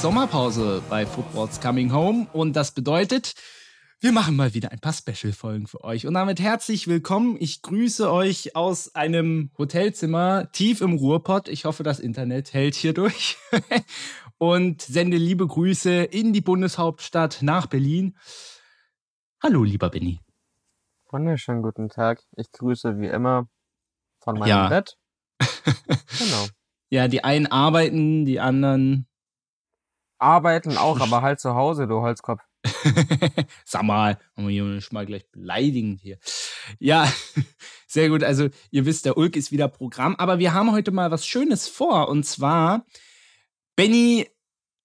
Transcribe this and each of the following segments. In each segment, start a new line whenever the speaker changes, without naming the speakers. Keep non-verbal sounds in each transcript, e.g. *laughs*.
Ist Sommerpause bei Football's Coming Home und das bedeutet, wir machen mal wieder ein paar Special-Folgen für euch. Und damit herzlich willkommen. Ich grüße euch aus einem Hotelzimmer tief im Ruhrpott. Ich hoffe, das Internet hält hier durch. *laughs* und sende liebe Grüße in die Bundeshauptstadt nach Berlin. Hallo, lieber Benny.
Wunderschönen guten Tag. Ich grüße wie immer von meinem ja. Bett. *laughs*
genau. Ja, die einen arbeiten, die anderen
arbeiten auch, *laughs* aber halt zu Hause, du Holzkopf. *laughs*
Sag mal, wollen wir hier nicht mal gleich beleidigen hier. Ja, *laughs* sehr gut. Also, ihr wisst, der Ulk ist wieder Programm, aber wir haben heute mal was Schönes vor. Und zwar, Benny,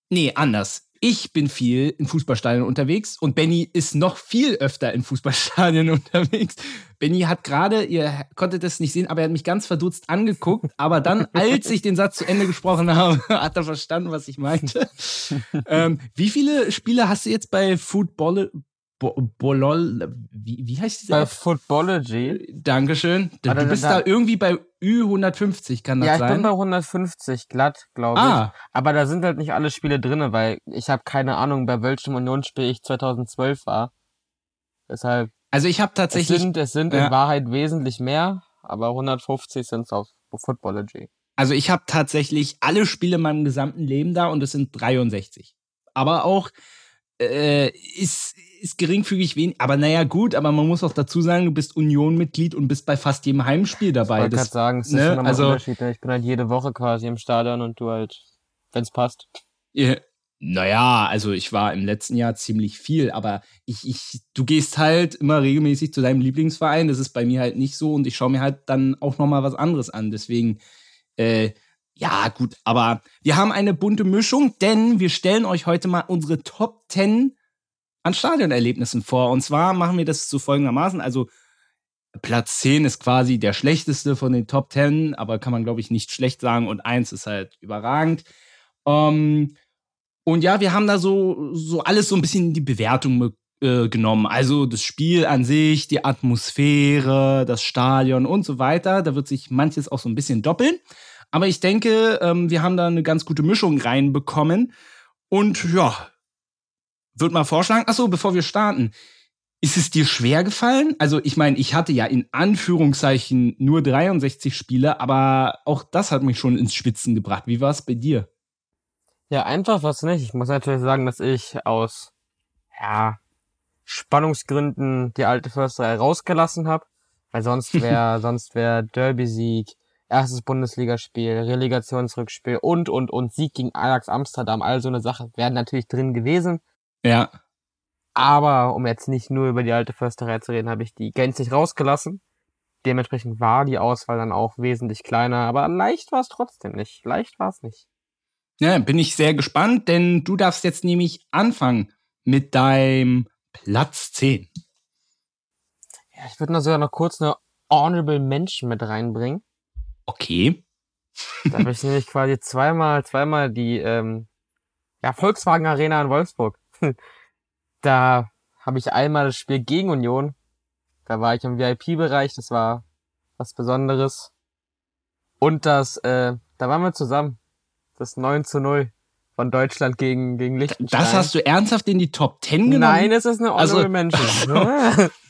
nee, anders ich bin viel in Fußballstadien unterwegs und Benny ist noch viel öfter in Fußballstadien *laughs* unterwegs. Benny hat gerade, ihr konntet es nicht sehen, aber er hat mich ganz verdutzt angeguckt. Aber dann, als ich den Satz zu Ende gesprochen habe, *laughs* hat er verstanden, was ich meinte. *laughs* ähm, wie viele Spiele hast du jetzt bei Football, Bolol, wie, wie heißt dieser?
Bei Footballogy.
Dankeschön. Du, du bist da, da, irgendwie bei Ü150, kann das
sein?
Ja,
ich bin bei 150 glatt, glaube ah. ich. Aber da sind halt nicht alle Spiele drin, weil ich habe keine Ahnung, bei welchem Unionsspiel ich 2012 war. Deshalb.
Also ich habe tatsächlich.
Es sind, es sind ja. in Wahrheit wesentlich mehr, aber 150 sind es auf Footballogy.
Also ich habe tatsächlich alle Spiele in meinem gesamten Leben da und es sind 63. Aber auch äh, ist, ist geringfügig wenig. Aber naja, gut, aber man muss auch dazu sagen, du bist Union-Mitglied und bist bei fast jedem Heimspiel dabei.
Ich wollte sagen, es ist ne? schon also, Unterschied. Ne? Ich bin halt jede Woche quasi im Stadion und du halt, wenn es passt.
Yeah. Naja, also ich war im letzten Jahr ziemlich viel, aber ich, ich, du gehst halt immer regelmäßig zu deinem Lieblingsverein. Das ist bei mir halt nicht so und ich schaue mir halt dann auch nochmal was anderes an. Deswegen, äh, ja, gut, aber wir haben eine bunte Mischung, denn wir stellen euch heute mal unsere Top 10 an Stadionerlebnissen vor. Und zwar machen wir das so folgendermaßen. Also Platz 10 ist quasi der schlechteste von den Top 10, aber kann man, glaube ich, nicht schlecht sagen. Und 1 ist halt überragend. Ähm, und ja, wir haben da so, so alles so ein bisschen in die Bewertung äh, genommen. Also das Spiel an sich, die Atmosphäre, das Stadion und so weiter. Da wird sich manches auch so ein bisschen doppeln. Aber ich denke, ähm, wir haben da eine ganz gute Mischung reinbekommen. Und ja, würde mal vorschlagen, achso, bevor wir starten, ist es dir schwer gefallen? Also, ich meine, ich hatte ja in Anführungszeichen nur 63 Spiele, aber auch das hat mich schon ins Schwitzen gebracht. Wie war es bei dir?
Ja, einfach was nicht. Ich muss natürlich sagen, dass ich aus ja, Spannungsgründen die alte Försterei rausgelassen habe, weil sonst *laughs* wäre sonst wäre Derby-Sieg, erstes Bundesligaspiel, Relegationsrückspiel und, und, und Sieg gegen Ajax Amsterdam, all so eine Sache, wären natürlich drin gewesen.
Ja.
Aber um jetzt nicht nur über die alte Försterei zu reden, habe ich die gänzlich rausgelassen. Dementsprechend war die Auswahl dann auch wesentlich kleiner, aber leicht war es trotzdem nicht. Leicht war es nicht.
Ja, bin ich sehr gespannt, denn du darfst jetzt nämlich anfangen mit deinem Platz 10.
Ja, ich würde noch sogar noch kurz eine Honorable Mention mit reinbringen.
Okay.
Da habe ich nämlich quasi zweimal, zweimal die ähm, ja, Volkswagen Arena in Wolfsburg. *laughs* da habe ich einmal das Spiel gegen Union. Da war ich im VIP-Bereich, das war was Besonderes. Und das, äh, da waren wir zusammen. Das 9 zu 0 von Deutschland gegen, gegen Liechtenstein.
Das hast du ernsthaft in die Top 10 genommen?
Nein, es ist eine Honorable also, Mention. *laughs* *laughs*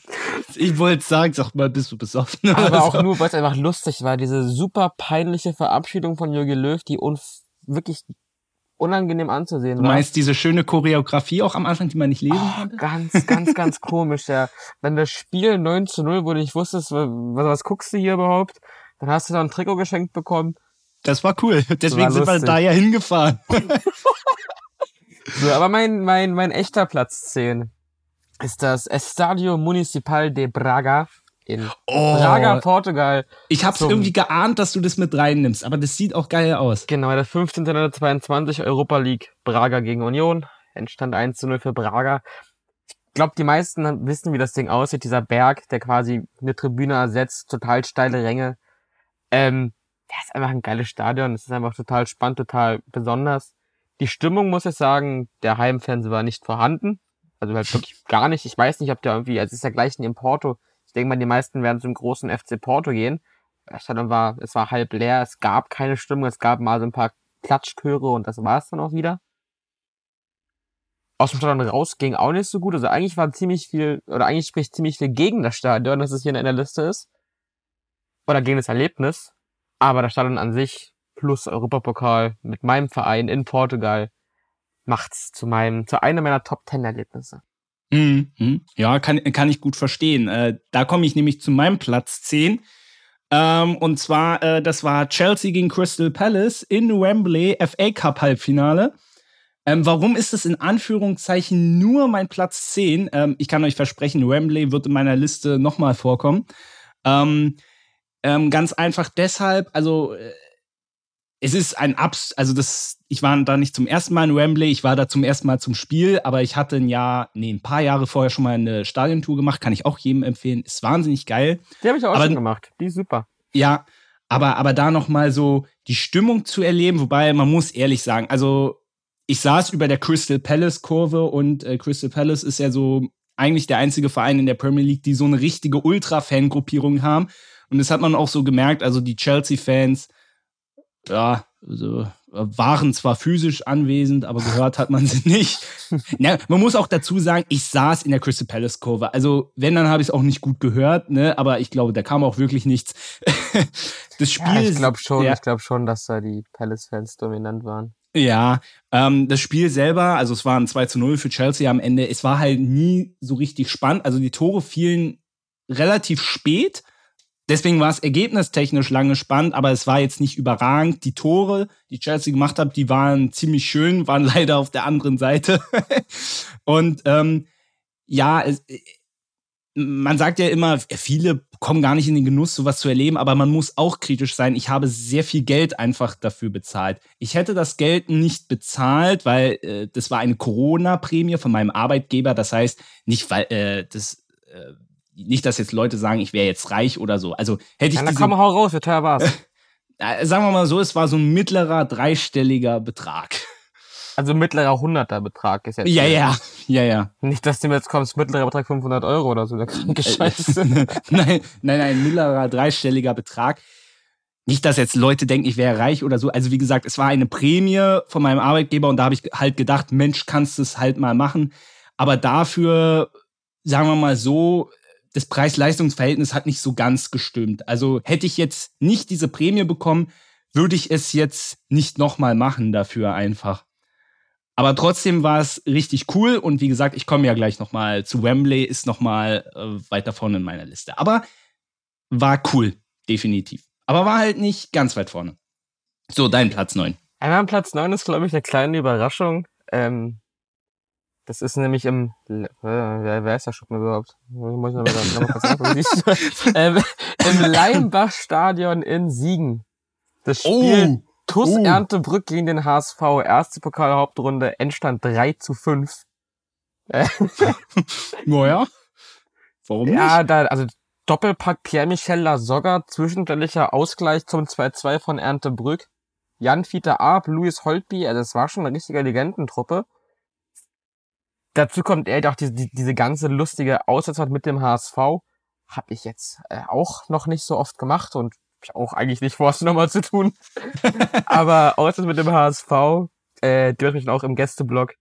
ich wollte sagen, sag mal, bist du besoffen?
Aber auch so. nur, weil es einfach lustig war. Diese super peinliche Verabschiedung von Jürgen Löw, die wirklich unangenehm anzusehen
war. Du meinst diese schöne Choreografie auch am Anfang, die man nicht lesen oh, konnte?
Ganz, ganz, ganz komisch, ja. Wenn das Spiel 9 zu 0 wurde, ich wusste, was, was guckst du hier überhaupt? Dann hast du da ein Trikot geschenkt bekommen.
Das war cool. Deswegen war sind wir da ja hingefahren. *laughs*
so, aber mein, mein, mein echter Platz 10 ist das Estadio Municipal de Braga in oh, Braga, Portugal.
Ich hab's irgendwie geahnt, dass du das mit reinnimmst, aber das sieht auch geil aus.
Genau, der 1522 Europa League Braga gegen Union. Entstand 1 zu 0 für Braga. Ich glaube, die meisten wissen, wie das Ding aussieht. Dieser Berg, der quasi eine Tribüne ersetzt, total steile Ränge. Ähm, der ist einfach ein geiles Stadion. Es ist einfach total spannend, total besonders. Die Stimmung, muss ich sagen, der Heimfernseher war nicht vorhanden. Also halt wirklich gar nicht. Ich weiß nicht, ob der irgendwie, also es ist ja gleich in Porto. Ich denke mal, die meisten werden zum großen FC Porto gehen. Dann war, es war halb leer, es gab keine Stimmung, es gab mal so ein paar Klatschchöre und das war es dann auch wieder. aus dem Stadion raus ging auch nicht so gut. Also eigentlich war ziemlich viel, oder eigentlich spricht ziemlich viel gegen das Stadion, dass es hier in der Liste ist. Oder gegen das Erlebnis. Aber das Stadion an sich plus Europapokal mit meinem Verein in Portugal macht's zu meinem, zu einem meiner Top Ten Erlebnisse.
Mhm. Ja, kann, kann ich gut verstehen. Äh, da komme ich nämlich zu meinem Platz 10. Ähm, und zwar, äh, das war Chelsea gegen Crystal Palace in Wembley, FA Cup Halbfinale. Ähm, warum ist es in Anführungszeichen nur mein Platz 10? Ähm, ich kann euch versprechen, Wembley wird in meiner Liste nochmal vorkommen. Ähm, ähm, ganz einfach deshalb, also äh, es ist ein Abs, also das, ich war da nicht zum ersten Mal in Wembley, ich war da zum ersten Mal zum Spiel, aber ich hatte ein Jahr, nee, ein paar Jahre vorher schon mal eine Stadiontour gemacht, kann ich auch jedem empfehlen, ist wahnsinnig geil.
Die habe ich auch aber, schon gemacht, die ist super.
Ja, aber, aber da nochmal so die Stimmung zu erleben, wobei man muss ehrlich sagen, also ich saß über der Crystal Palace Kurve und äh, Crystal Palace ist ja so eigentlich der einzige Verein in der Premier League, die so eine richtige Ultra-Fan-Gruppierung haben. Und das hat man auch so gemerkt, also die Chelsea-Fans, ja, also, waren zwar physisch anwesend, aber gehört hat man sie nicht. *laughs* ja, man muss auch dazu sagen, ich saß in der Crystal Palace Kurve. Also, wenn, dann habe ich es auch nicht gut gehört, ne? Aber ich glaube, da kam auch wirklich nichts. *laughs*
das Spiel. Ja, ich glaube schon, ja. ich glaube schon, dass da die Palace-Fans dominant waren.
Ja, ähm, das Spiel selber, also es war ein 2 zu 0 für Chelsea am Ende, es war halt nie so richtig spannend. Also die Tore fielen relativ spät. Deswegen war es ergebnistechnisch lange spannend, aber es war jetzt nicht überragend. Die Tore, die Chelsea gemacht hat, die waren ziemlich schön, waren *laughs* leider auf der anderen Seite. *laughs* Und ähm, ja, es, man sagt ja immer, viele kommen gar nicht in den Genuss, sowas zu erleben, aber man muss auch kritisch sein. Ich habe sehr viel Geld einfach dafür bezahlt. Ich hätte das Geld nicht bezahlt, weil äh, das war eine Corona-Prämie von meinem Arbeitgeber. Das heißt, nicht weil äh, das äh, nicht, dass jetzt Leute sagen, ich wäre jetzt reich oder so. Also hätte ich. Ja,
dann diese, komm, hau raus, wie teuer war's? *laughs*
äh, sagen wir mal so, es war so ein mittlerer dreistelliger Betrag.
Also mittlerer hunderter Betrag ist jetzt.
Ja, ja, ja, ja.
Nicht, dass du mir jetzt kommst, mittlerer Betrag 500 Euro oder so.
Äh, Scheiße. *laughs* nein, nein, nein, mittlerer dreistelliger Betrag. Nicht, dass jetzt Leute denken, ich wäre reich oder so. Also wie gesagt, es war eine Prämie von meinem Arbeitgeber und da habe ich halt gedacht, Mensch, kannst du es halt mal machen. Aber dafür, sagen wir mal so, das Preis-Leistungs-Verhältnis hat nicht so ganz gestimmt. Also hätte ich jetzt nicht diese Prämie bekommen, würde ich es jetzt nicht nochmal machen dafür einfach. Aber trotzdem war es richtig cool und wie gesagt, ich komme ja gleich nochmal zu Wembley, ist nochmal äh, weiter vorne in meiner Liste. Aber war cool, definitiv. Aber war halt nicht ganz weit vorne. So, dein Platz 9.
Einmal Platz 9 ist, glaube ich, eine kleine Überraschung. Ähm, das ist nämlich im, äh, wer, wer ist der Schuppen überhaupt? Muss ich noch mal, noch mal kurz *laughs* ähm, Im Leimbach-Stadion in Siegen. Das Spiel oh, TuS oh. Erntebrück gegen den HSV. Erste Pokalhauptrunde, Endstand 3 zu 5. *laughs*
naja. Warum nicht?
Ja, da, also Doppelpack Pierre-Michel Lasogga, zwischenständiger Ausgleich zum 2-2 von Erntebrück. Jan-Fieter Arp, Luis Holtby, also das war schon eine richtige Legendentruppe. Dazu kommt er auch diese, diese ganze lustige Aussetzung mit dem HSV. Habe ich jetzt äh, auch noch nicht so oft gemacht und auch eigentlich nicht vor, es nochmal zu tun. *laughs* Aber Aussetzung mit dem HSV, äh, die mich auch im Gästeblog.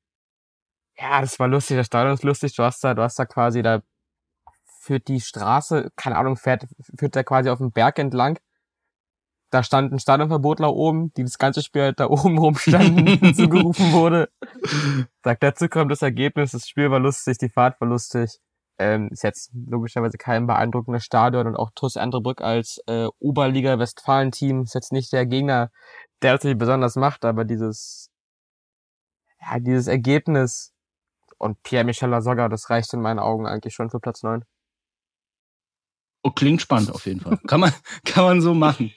Ja, das war lustig, das Stadion ist lustig. Du hast da, du hast da quasi da führt die Straße, keine Ahnung, fährt, führt da quasi auf dem Berg entlang da stand ein Stadionverbotler oben, die das ganze Spiel halt da *laughs* oben rumstanden, zugerufen *laughs* wurde. Sagt dazu kommt das Ergebnis, das Spiel war lustig, die Fahrt war lustig. Ähm, ist jetzt logischerweise kein beeindruckendes Stadion und auch TuS Anderbrück als äh, Oberliga Westfalen-Team ist jetzt nicht der Gegner, der natürlich besonders macht, aber dieses, ja, dieses Ergebnis und Pierre-Michel Lasogga, das reicht in meinen Augen eigentlich schon für Platz 9.
Oh, klingt spannend auf jeden Fall. kann man, *laughs* kann man so machen.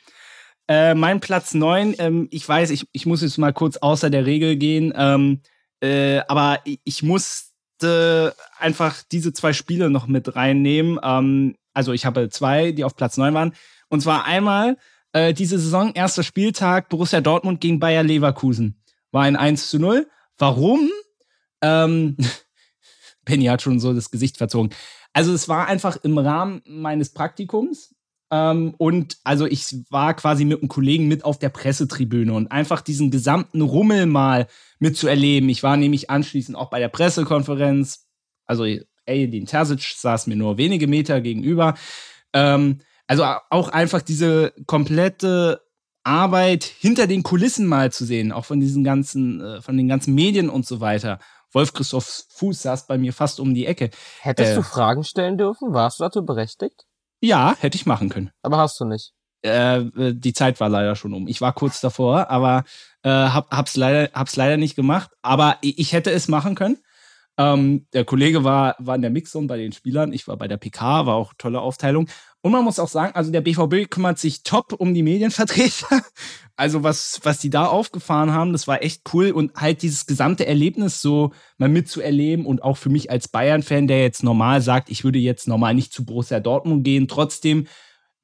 Äh, mein Platz 9, ähm, ich weiß, ich, ich muss jetzt mal kurz außer der Regel gehen, ähm, äh, aber ich musste einfach diese zwei Spiele noch mit reinnehmen. Ähm, also ich habe zwei, die auf Platz 9 waren. Und zwar einmal äh, diese Saison, erster Spieltag, Borussia Dortmund gegen Bayer Leverkusen. War ein 1 zu 0. Warum? Ähm, *laughs* Penny hat schon so das Gesicht verzogen. Also es war einfach im Rahmen meines Praktikums Ähm, und also ich war quasi mit einem Kollegen mit auf der Pressetribüne und einfach diesen gesamten Rummel mal mitzuerleben. Ich war nämlich anschließend auch bei der Pressekonferenz. Also Edin Terzic saß mir nur wenige Meter gegenüber. Ähm, also auch einfach diese komplette Arbeit hinter den Kulissen mal zu sehen, auch von diesen ganzen, äh, von den ganzen Medien und so weiter. Wolf Christoph Fuß saß bei mir fast um die Ecke.
Hättest äh, du Fragen stellen dürfen? Warst du dazu berechtigt?
Ja, hätte ich machen können.
Aber hast du nicht.
Äh, äh, die Zeit war leider schon um. Ich war kurz davor, aber äh, hab, hab's, leider, hab's leider nicht gemacht. Aber ich hätte es machen können. Ähm, der Kollege war, war in der Mixzone bei den Spielern. Ich war bei der PK, war auch tolle Aufteilung. Und man muss auch sagen, also der BVB kümmert sich top um die Medienvertreter. *laughs* Also was, was die da aufgefahren haben, das war echt cool. Und halt dieses gesamte Erlebnis so mal mitzuerleben und auch für mich als Bayern-Fan, der jetzt normal sagt, ich würde jetzt normal nicht zu Borussia Dortmund gehen, trotzdem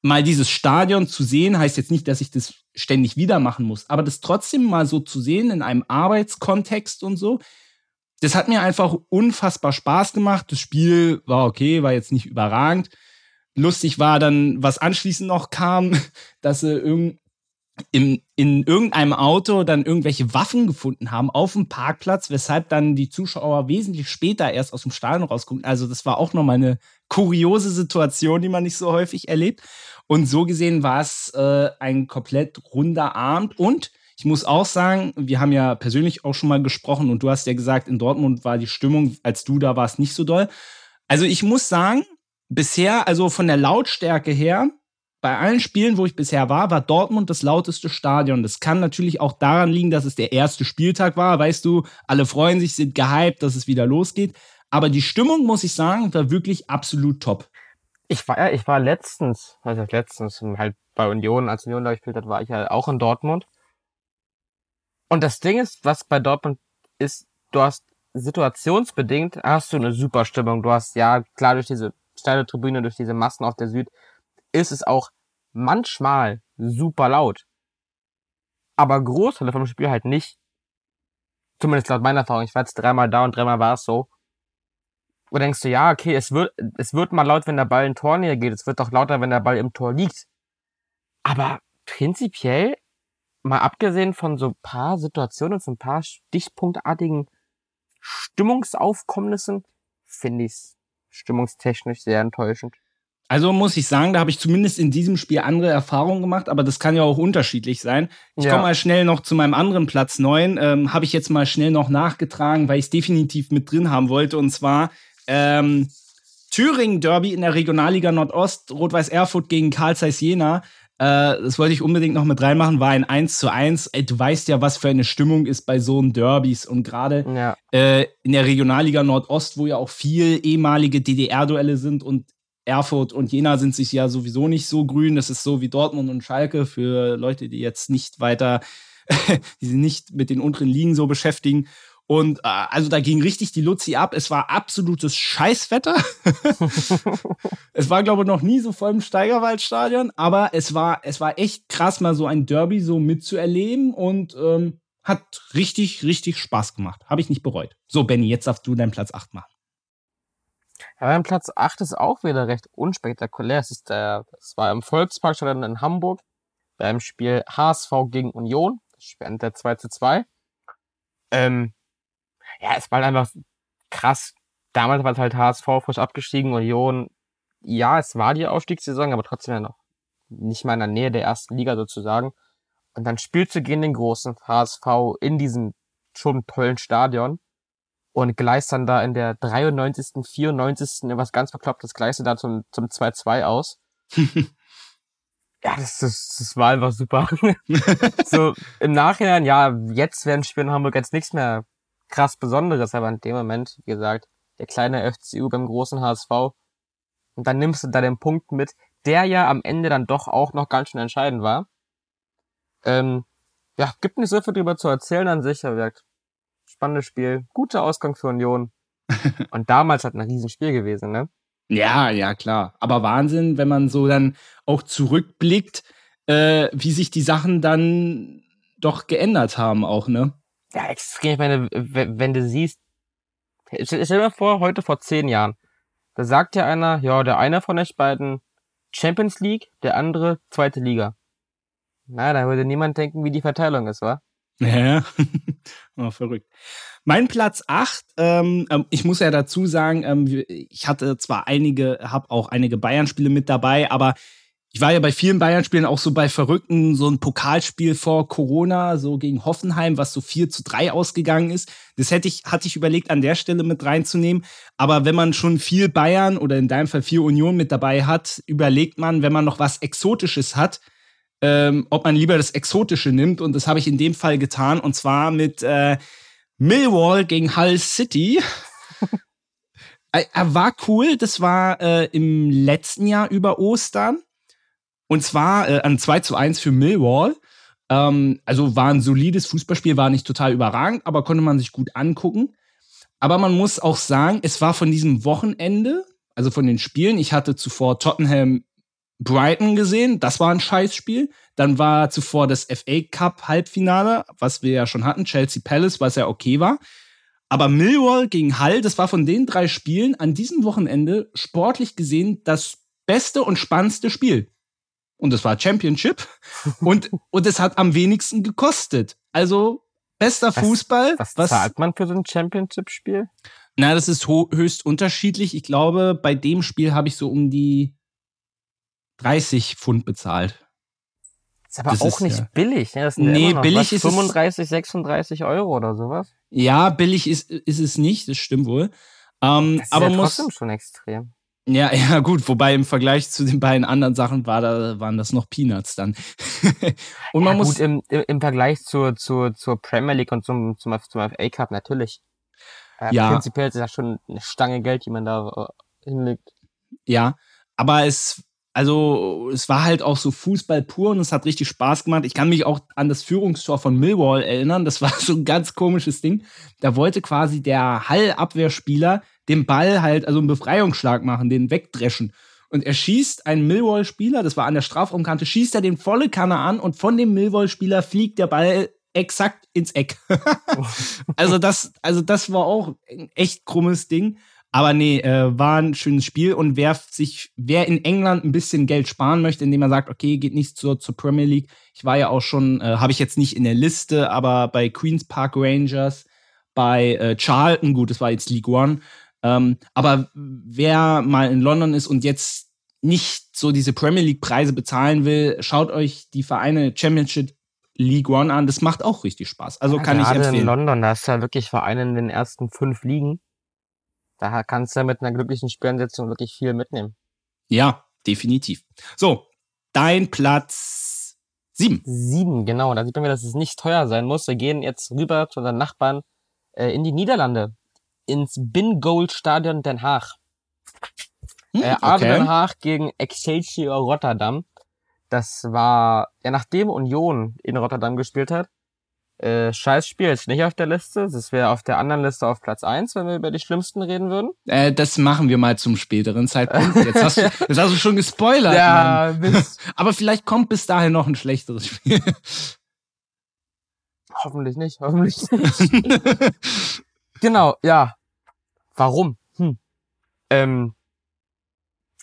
mal dieses Stadion zu sehen, heißt jetzt nicht, dass ich das ständig wieder machen muss, aber das trotzdem mal so zu sehen in einem Arbeitskontext und so, das hat mir einfach unfassbar Spaß gemacht. Das Spiel war okay, war jetzt nicht überragend. Lustig war dann, was anschließend noch kam, *laughs* dass sie irgend, in, in irgendeinem Auto dann irgendwelche Waffen gefunden haben auf dem Parkplatz, weshalb dann die Zuschauer wesentlich später erst aus dem Stadion rausgucken. Also das war auch nochmal eine kuriose Situation, die man nicht so häufig erlebt. Und so gesehen war es äh, ein komplett runder Abend. Und ich muss auch sagen, wir haben ja persönlich auch schon mal gesprochen und du hast ja gesagt, in Dortmund war die Stimmung, als du da warst, nicht so doll. Also ich muss sagen, bisher, also von der Lautstärke her, bei allen Spielen, wo ich bisher war, war Dortmund das lauteste Stadion. Das kann natürlich auch daran liegen, dass es der erste Spieltag war. Weißt du, alle freuen sich, sind gehypt, dass es wieder losgeht. Aber die Stimmung, muss ich sagen, war wirklich absolut top.
Ich war ja, ich war letztens, also letztens halt bei Union, als Union da gespielt hat, war ich ja auch in Dortmund. Und das Ding ist, was bei Dortmund ist, du hast situationsbedingt hast du eine super Stimmung. Du hast ja klar durch diese steile Tribüne, durch diese Massen auf der Süd ist es auch manchmal super laut. Aber Großteile vom Spiel halt nicht. Zumindest laut meiner Erfahrung. Ich war jetzt dreimal da und dreimal war es so. Wo denkst du, ja, okay, es wird, es wird mal laut, wenn der Ball in Tor näher geht. Es wird doch lauter, wenn der Ball im Tor liegt. Aber prinzipiell, mal abgesehen von so paar Situationen, von ein paar stichpunktartigen Stimmungsaufkommnissen, finde ich's stimmungstechnisch sehr enttäuschend.
Also muss ich sagen, da habe ich zumindest in diesem Spiel andere Erfahrungen gemacht, aber das kann ja auch unterschiedlich sein. Ich ja. komme mal schnell noch zu meinem anderen Platz 9. Ähm, habe ich jetzt mal schnell noch nachgetragen, weil ich es definitiv mit drin haben wollte. Und zwar ähm, Thüringen Derby in der Regionalliga Nordost, Rot-Weiß Erfurt gegen Karl Zeiss Jena. Äh, das wollte ich unbedingt noch mit reinmachen, war ein 1 zu 1. Ey, du weißt ja, was für eine Stimmung ist bei so einem Derbys und gerade ja. äh, in der Regionalliga Nordost, wo ja auch viel ehemalige DDR-Duelle sind und Erfurt und Jena sind sich ja sowieso nicht so grün. Das ist so wie Dortmund und Schalke für Leute, die jetzt nicht weiter, *laughs* die sich nicht mit den unteren Ligen so beschäftigen. Und äh, also da ging richtig die Luzi ab. Es war absolutes Scheißwetter. *laughs* es war, glaube ich, noch nie so voll im Steigerwaldstadion, aber es war, es war echt krass, mal so ein Derby so mitzuerleben und ähm, hat richtig, richtig Spaß gemacht. Habe ich nicht bereut. So, Benny, jetzt darfst du deinen Platz 8 machen.
Ja, mein Platz 8 ist auch wieder recht unspektakulär. Es ist der, es war im Volksparkstadion in Hamburg beim Spiel HSV gegen Union. Das Spiel endet 2 zu 2. Ähm, ja, es war halt einfach krass. Damals war es halt HSV frisch abgestiegen, Union. Ja, es war die Aufstiegssaison, aber trotzdem ja noch nicht mal in der Nähe der ersten Liga sozusagen. Und dann spielst du gegen den großen HSV in diesem schon tollen Stadion und gleist dann da in der 93., 94. was ganz Verklopptes, gleist du da zum, zum 2-2 aus. *laughs* ja, das, das, das war einfach super. *laughs* so, im Nachhinein, ja, jetzt werden Spiele in Hamburg jetzt nichts mehr krass Besonderes, aber in dem Moment, wie gesagt, der kleine FCU beim großen HSV. Und dann nimmst du da den Punkt mit, der ja am Ende dann doch auch noch ganz schön entscheidend war. Ähm, ja, gibt nicht so viel drüber zu erzählen an sich, aber gesagt, spannendes Spiel, guter Ausgang für Union. *laughs* Und damals hat ein Riesenspiel gewesen, ne?
Ja, ja, klar. Aber Wahnsinn, wenn man so dann auch zurückblickt, äh, wie sich die Sachen dann doch geändert haben, auch, ne?
Ja, extrem. Ich meine, wenn du siehst, stell dir mal vor, heute vor zehn Jahren, da sagt ja einer, ja, der eine von euch beiden, Champions League, der andere zweite Liga. Na, da würde niemand denken, wie die Verteilung ist, wa?
Ja, *laughs* oh, verrückt. Mein Platz 8, ähm, ähm, ich muss ja dazu sagen, ähm, ich hatte zwar einige, habe auch einige Bayern-Spiele mit dabei, aber ich war ja bei vielen Bayern-Spielen auch so bei Verrückten, so ein Pokalspiel vor Corona, so gegen Hoffenheim, was so 4 zu 3 ausgegangen ist. Das hätte ich, hatte ich überlegt, an der Stelle mit reinzunehmen. Aber wenn man schon viel Bayern oder in deinem Fall viel Union mit dabei hat, überlegt man, wenn man noch was Exotisches hat, ähm, ob man lieber das Exotische nimmt. Und das habe ich in dem Fall getan. Und zwar mit äh, Millwall gegen Hull City. er *laughs* war cool. Das war äh, im letzten Jahr über Ostern. Und zwar äh, an 2 zu 1 für Millwall. Ähm, also war ein solides Fußballspiel, war nicht total überragend, aber konnte man sich gut angucken. Aber man muss auch sagen, es war von diesem Wochenende, also von den Spielen, ich hatte zuvor Tottenham Brighton gesehen, das war ein Scheißspiel. Dann war zuvor das FA Cup Halbfinale, was wir ja schon hatten, Chelsea Palace, was ja okay war. Aber Millwall gegen Hull, das war von den drei Spielen an diesem Wochenende sportlich gesehen das beste und spannendste Spiel. Und das war Championship. *laughs* und, und es hat am wenigsten gekostet. Also bester was, Fußball.
Was, was zahlt man für so ein Championship-Spiel?
Na, das ist höchst unterschiedlich. Ich glaube, bei dem Spiel habe ich so um die 30 Pfund bezahlt.
Ist aber das auch ist, nicht ja. billig. Ne? Das sind nee, billig ist 35, 36 Euro oder sowas.
Ja, billig ist, ist es nicht, das stimmt wohl. Ähm, das ist aber ja
trotzdem muss, schon extrem.
Ja, *laughs* ja, gut, wobei im Vergleich zu den beiden anderen Sachen war da, waren das noch Peanuts dann. *laughs*
und man ja, muss. Gut, im, im Vergleich zur, zur, zur Premier League und zum, zum, zum FA Cup natürlich. Äh, ja. Prinzipiell ist das schon eine Stange Geld, die man da äh, hinlegt.
Ja, aber es also es war halt auch so Fußball pur und es hat richtig Spaß gemacht. Ich kann mich auch an das Führungstor von Millwall erinnern. Das *laughs* war so ein ganz komisches Ding. Da wollte quasi der Hall-Abwehrspieler den Ball halt, also einen Befreiungsschlag machen, den wegdreschen. Und er schießt einen Millwall-Spieler, das war an der Strafraumkante, schießt er den volle Kanne an und von dem Millwall-Spieler fliegt der Ball exakt ins Eck. *laughs* also das, also das war auch ein echt krummes Ding. Aber nee, äh, war ein schönes Spiel und wer sich, wer in England ein bisschen Geld sparen möchte, indem er sagt, okay, geht nicht zur, zur Premier League. Ich war ja auch schon, äh, habe ich jetzt nicht in der Liste, aber bei Queens Park Rangers, bei äh, Charlton, gut, das war jetzt League One. Ähm, aber wer mal in London ist und jetzt nicht so diese Premier League Preise bezahlen will, schaut euch die Vereine Championship League One an. Das macht auch richtig Spaß. Also ja, kann ich empfehlen.
in London, da ist ja wirklich Vereine in den ersten fünf Ligen da kannst du ja mit einer glücklichen Spielansetzung wirklich viel mitnehmen.
Ja, definitiv. So, dein Platz sieben.
Sieben, genau. Da sieht man dass es nicht teuer sein muss. Wir gehen jetzt rüber zu unseren Nachbarn äh, in die Niederlande. Ins Bingold Stadion Den Haag. Hm, äh, okay. Den Haag gegen Excelsior Rotterdam. Das war, ja, nachdem Union in Rotterdam gespielt hat, äh, Scheißspiel ist nicht auf der Liste. Das wäre auf der anderen Liste auf Platz eins, wenn wir über die schlimmsten reden würden.
Äh, das machen wir mal zum späteren Zeitpunkt. Jetzt hast du, *laughs* jetzt hast du schon gespoilert. Ja, *laughs* Aber vielleicht kommt bis dahin noch ein schlechteres Spiel.
Hoffentlich nicht, hoffentlich nicht. *laughs* genau, ja. Warum? Hm. Ähm,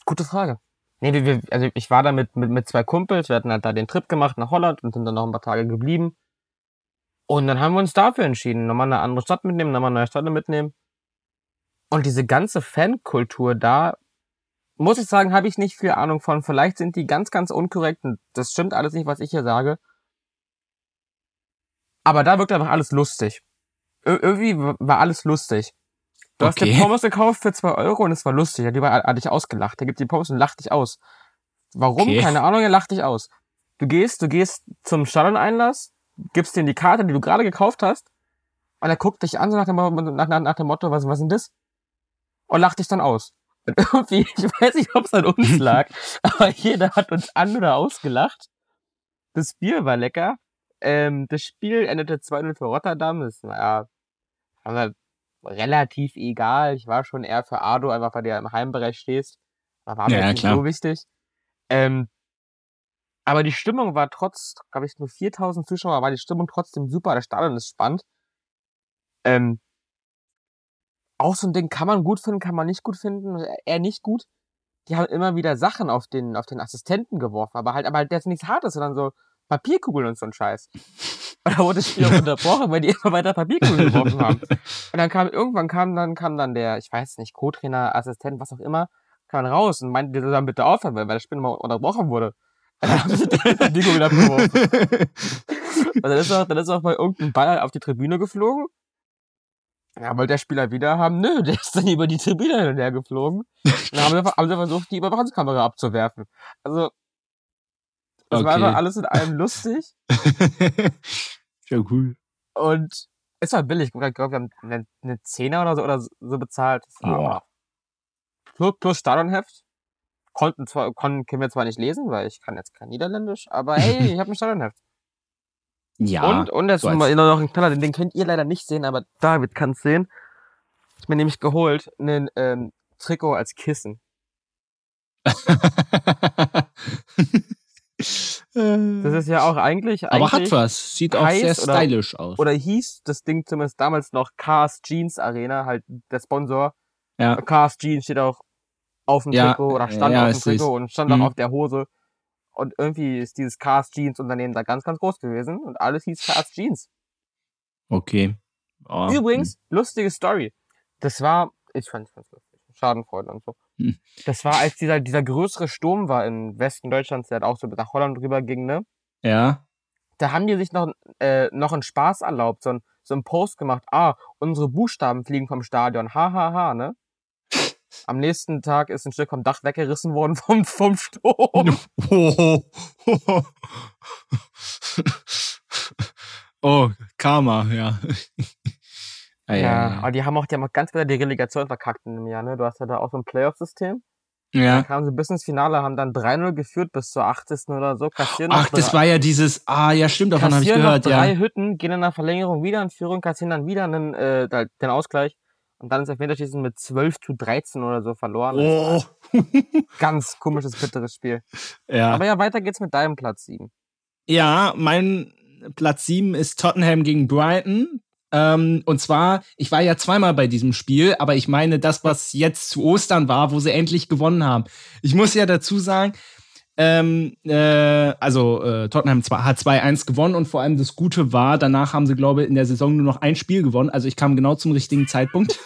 gute Frage. Nee, wir, also ich war da mit, mit, mit zwei Kumpels, wir hatten halt da den Trip gemacht nach Holland und sind dann noch ein paar Tage geblieben. Und dann haben wir uns dafür entschieden, nochmal eine andere Stadt mitnehmen, nochmal neue Städte mitnehmen. Und diese ganze Fankultur da, muss ich sagen, habe ich nicht viel Ahnung von. Vielleicht sind die ganz, ganz unkorrekt und das stimmt alles nicht, was ich hier sage. Aber da wirkt einfach alles lustig. Ir irgendwie war alles lustig. Du okay. hast dir Pommes gekauft für zwei Euro und es war lustig. Er hat dich ausgelacht. Er gibt die Pommes und lacht dich aus. Warum? Okay. Keine Ahnung, er lacht dich aus. Du gehst, du gehst zum Stadion-Einlass, gibst ihm die Karte, die du gerade gekauft hast, und er guckt dich an, so nach dem, nach, nach, nach dem Motto, was, was ist denn das? Und lacht dich dann aus. Und *laughs* irgendwie, ich weiß nicht, ob es an uns *laughs* lag, aber jeder hat uns an oder ausgelacht. Das Bier war lecker. Ähm, das Spiel endete 2-0 für Rotterdam. Das war ja relativ egal. Ich war schon eher für Ado, einfach weil du ja im Heimbereich stehst. Aber war mir ja, nicht klar. so wichtig. Ähm, aber die Stimmung war trotz, glaube ich, nur 4000 Zuschauer, war die Stimmung trotzdem super. Der Stadion ist spannend. Ähm, auch so ein Ding kann man gut finden, kann man nicht gut finden, eher nicht gut. die haben immer wieder Sachen auf den, auf den Assistenten geworfen, aber halt, aber halt jetzt nichts Hartes, sondern so Papierkugeln und so ein Scheiß. Und da wurde das Spiel auch unterbrochen, weil die immer weiter Papierkugeln geworfen haben. Und dann kam, irgendwann kam dann, kam dann der, ich weiß nicht, Co-Trainer, Assistent, was auch immer, kam dann raus und meinte, die dann bitte aufhören, weil das Spiel mal unterbrochen wurde. Und dann haben sie die Papierkugeln abgeworfen. Und dann ist auch, dann ist auch mal irgendein Ball auf die Tribüne geflogen. Ja, wollte der Spieler wieder haben? Nö, der ist dann über die Tribüne hin und her geflogen. Und dann haben sie, haben sie versucht, die Überwachungskamera abzuwerfen. Also, das okay. war einfach alles in allem lustig. *laughs*
ja, cool.
Und es war billig. Ich glaube, wir haben eine, eine Zehner oder so, oder so bezahlt.
Boah.
Plus, plus Stadionheft. Konnten zwar, konnten, können wir zwar nicht lesen, weil ich kann jetzt kein Niederländisch, aber hey, *laughs* ich habe ein Stadionheft.
Ja.
Und, und jetzt so mal noch ein Knaller, den könnt ihr leider nicht sehen, aber David kann es sehen. Ich mir nämlich geholt, einen ähm, Trikot als Kissen. *laughs* Das ist ja auch eigentlich.
Aber hat was. Sieht auch sehr stylisch
oder,
aus.
Oder hieß das Ding zumindest damals noch Cars Jeans Arena, halt der Sponsor.
Ja.
Cars Jeans steht auch auf dem
ja,
Trikot oder stand
ja,
auf dem Trikot und stand auch
mhm.
auf der Hose. Und irgendwie ist dieses Cars Jeans Unternehmen da ganz, ganz groß gewesen und alles hieß Cars Jeans.
Okay. Oh.
Übrigens, lustige Story. Das war, ich fand's ganz lustig. Schadenfreude und so. Das war, als dieser, dieser größere Sturm war im Westen Deutschlands, der halt auch so nach Holland rüber ging, ne?
Ja.
Da haben die sich noch, äh, noch einen Spaß erlaubt, so ein, so ein Post gemacht, ah, unsere Buchstaben fliegen vom Stadion, ha, ha, ha, ne? Am nächsten Tag ist ein Stück vom Dach weggerissen worden vom, vom Sturm.
Oh, *laughs* oh, oh Karma, ja.
Ah, ja, ja, aber die haben auch, die haben auch ganz wieder die Relegation verkackt in dem Jahr, ne? Du hast ja da auch so ein Playoff-System.
Ja.
Dann kamen sie bis ins Finale, haben dann 3-0 geführt bis zur 80. oder so. Kassieren
Ach, das war ja dieses, ah, ja, stimmt, davon habe ich gehört,
drei
ja.
Hütten, gehen in der Verlängerung wieder in Führung, kassieren dann wieder einen, äh, den Ausgleich. Und dann ist Elfmeterschießen mit 12 zu 13 oder so verloren.
Oh. *laughs*
Ganz komisches, bitteres Spiel. *laughs*
Ja.
Aber ja, weiter geht's mit deinem Platz 7.
Ja, mein Platz 7 ist Tottenham gegen Brighton. Ähm, und zwar, ich war ja zweimal bei diesem Spiel, aber ich meine das, was jetzt zu Ostern war, wo sie endlich gewonnen haben. Ich muss ja dazu sagen, ähm, äh, also äh, Tottenham hat 2-1 gewonnen und vor allem das Gute war, danach haben sie, glaube ich, in der Saison nur noch ein Spiel gewonnen. Also ich kam genau zum richtigen Zeitpunkt.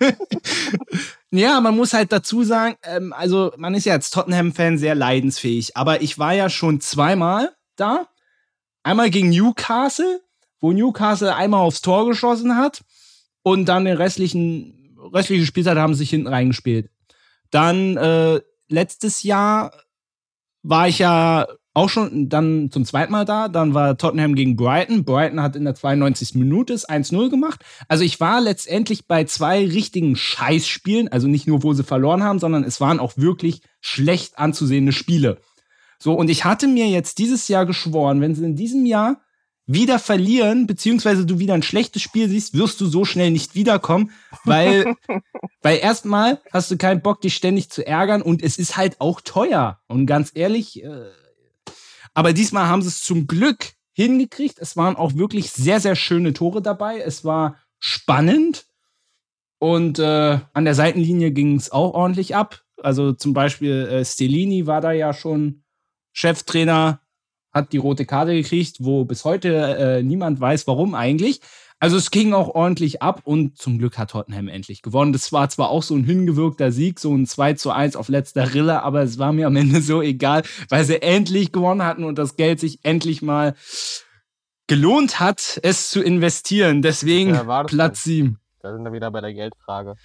*laughs* ja, man muss halt dazu sagen, ähm, also man ist ja als Tottenham-Fan sehr leidensfähig, aber ich war ja schon zweimal da. Einmal gegen Newcastle wo Newcastle einmal aufs Tor geschossen hat und dann den restlichen, restliche Spielzeit haben sich hinten reingespielt. Dann äh, letztes Jahr war ich ja auch schon dann zum zweiten Mal da. Dann war Tottenham gegen Brighton. Brighton hat in der 92. Minute 1-0 gemacht. Also ich war letztendlich bei zwei richtigen Scheißspielen. Also nicht nur, wo sie verloren haben, sondern es waren auch wirklich schlecht anzusehende Spiele. So, und ich hatte mir jetzt dieses Jahr geschworen, wenn sie in diesem Jahr wieder verlieren, beziehungsweise du wieder ein schlechtes Spiel siehst, wirst du so schnell nicht wiederkommen, weil, *laughs* weil erstmal hast du keinen Bock, dich ständig zu ärgern und es ist halt auch teuer. Und ganz ehrlich, äh, aber diesmal haben sie es zum Glück hingekriegt. Es waren auch wirklich sehr, sehr schöne Tore dabei. Es war spannend und äh, an der Seitenlinie ging es auch ordentlich ab. Also zum Beispiel äh, Stellini war da ja schon Cheftrainer hat die rote Karte gekriegt, wo bis heute äh, niemand weiß, warum eigentlich. Also es ging auch ordentlich ab und zum Glück hat Tottenham endlich gewonnen. Das war zwar auch so ein hingewirkter Sieg, so ein 2 zu 1 auf letzter Rille, aber es war mir am Ende so egal, weil sie endlich gewonnen hatten und das Geld sich endlich mal gelohnt hat, es zu investieren. Deswegen ja, Platz 7.
Da sind wir wieder bei der Geldfrage.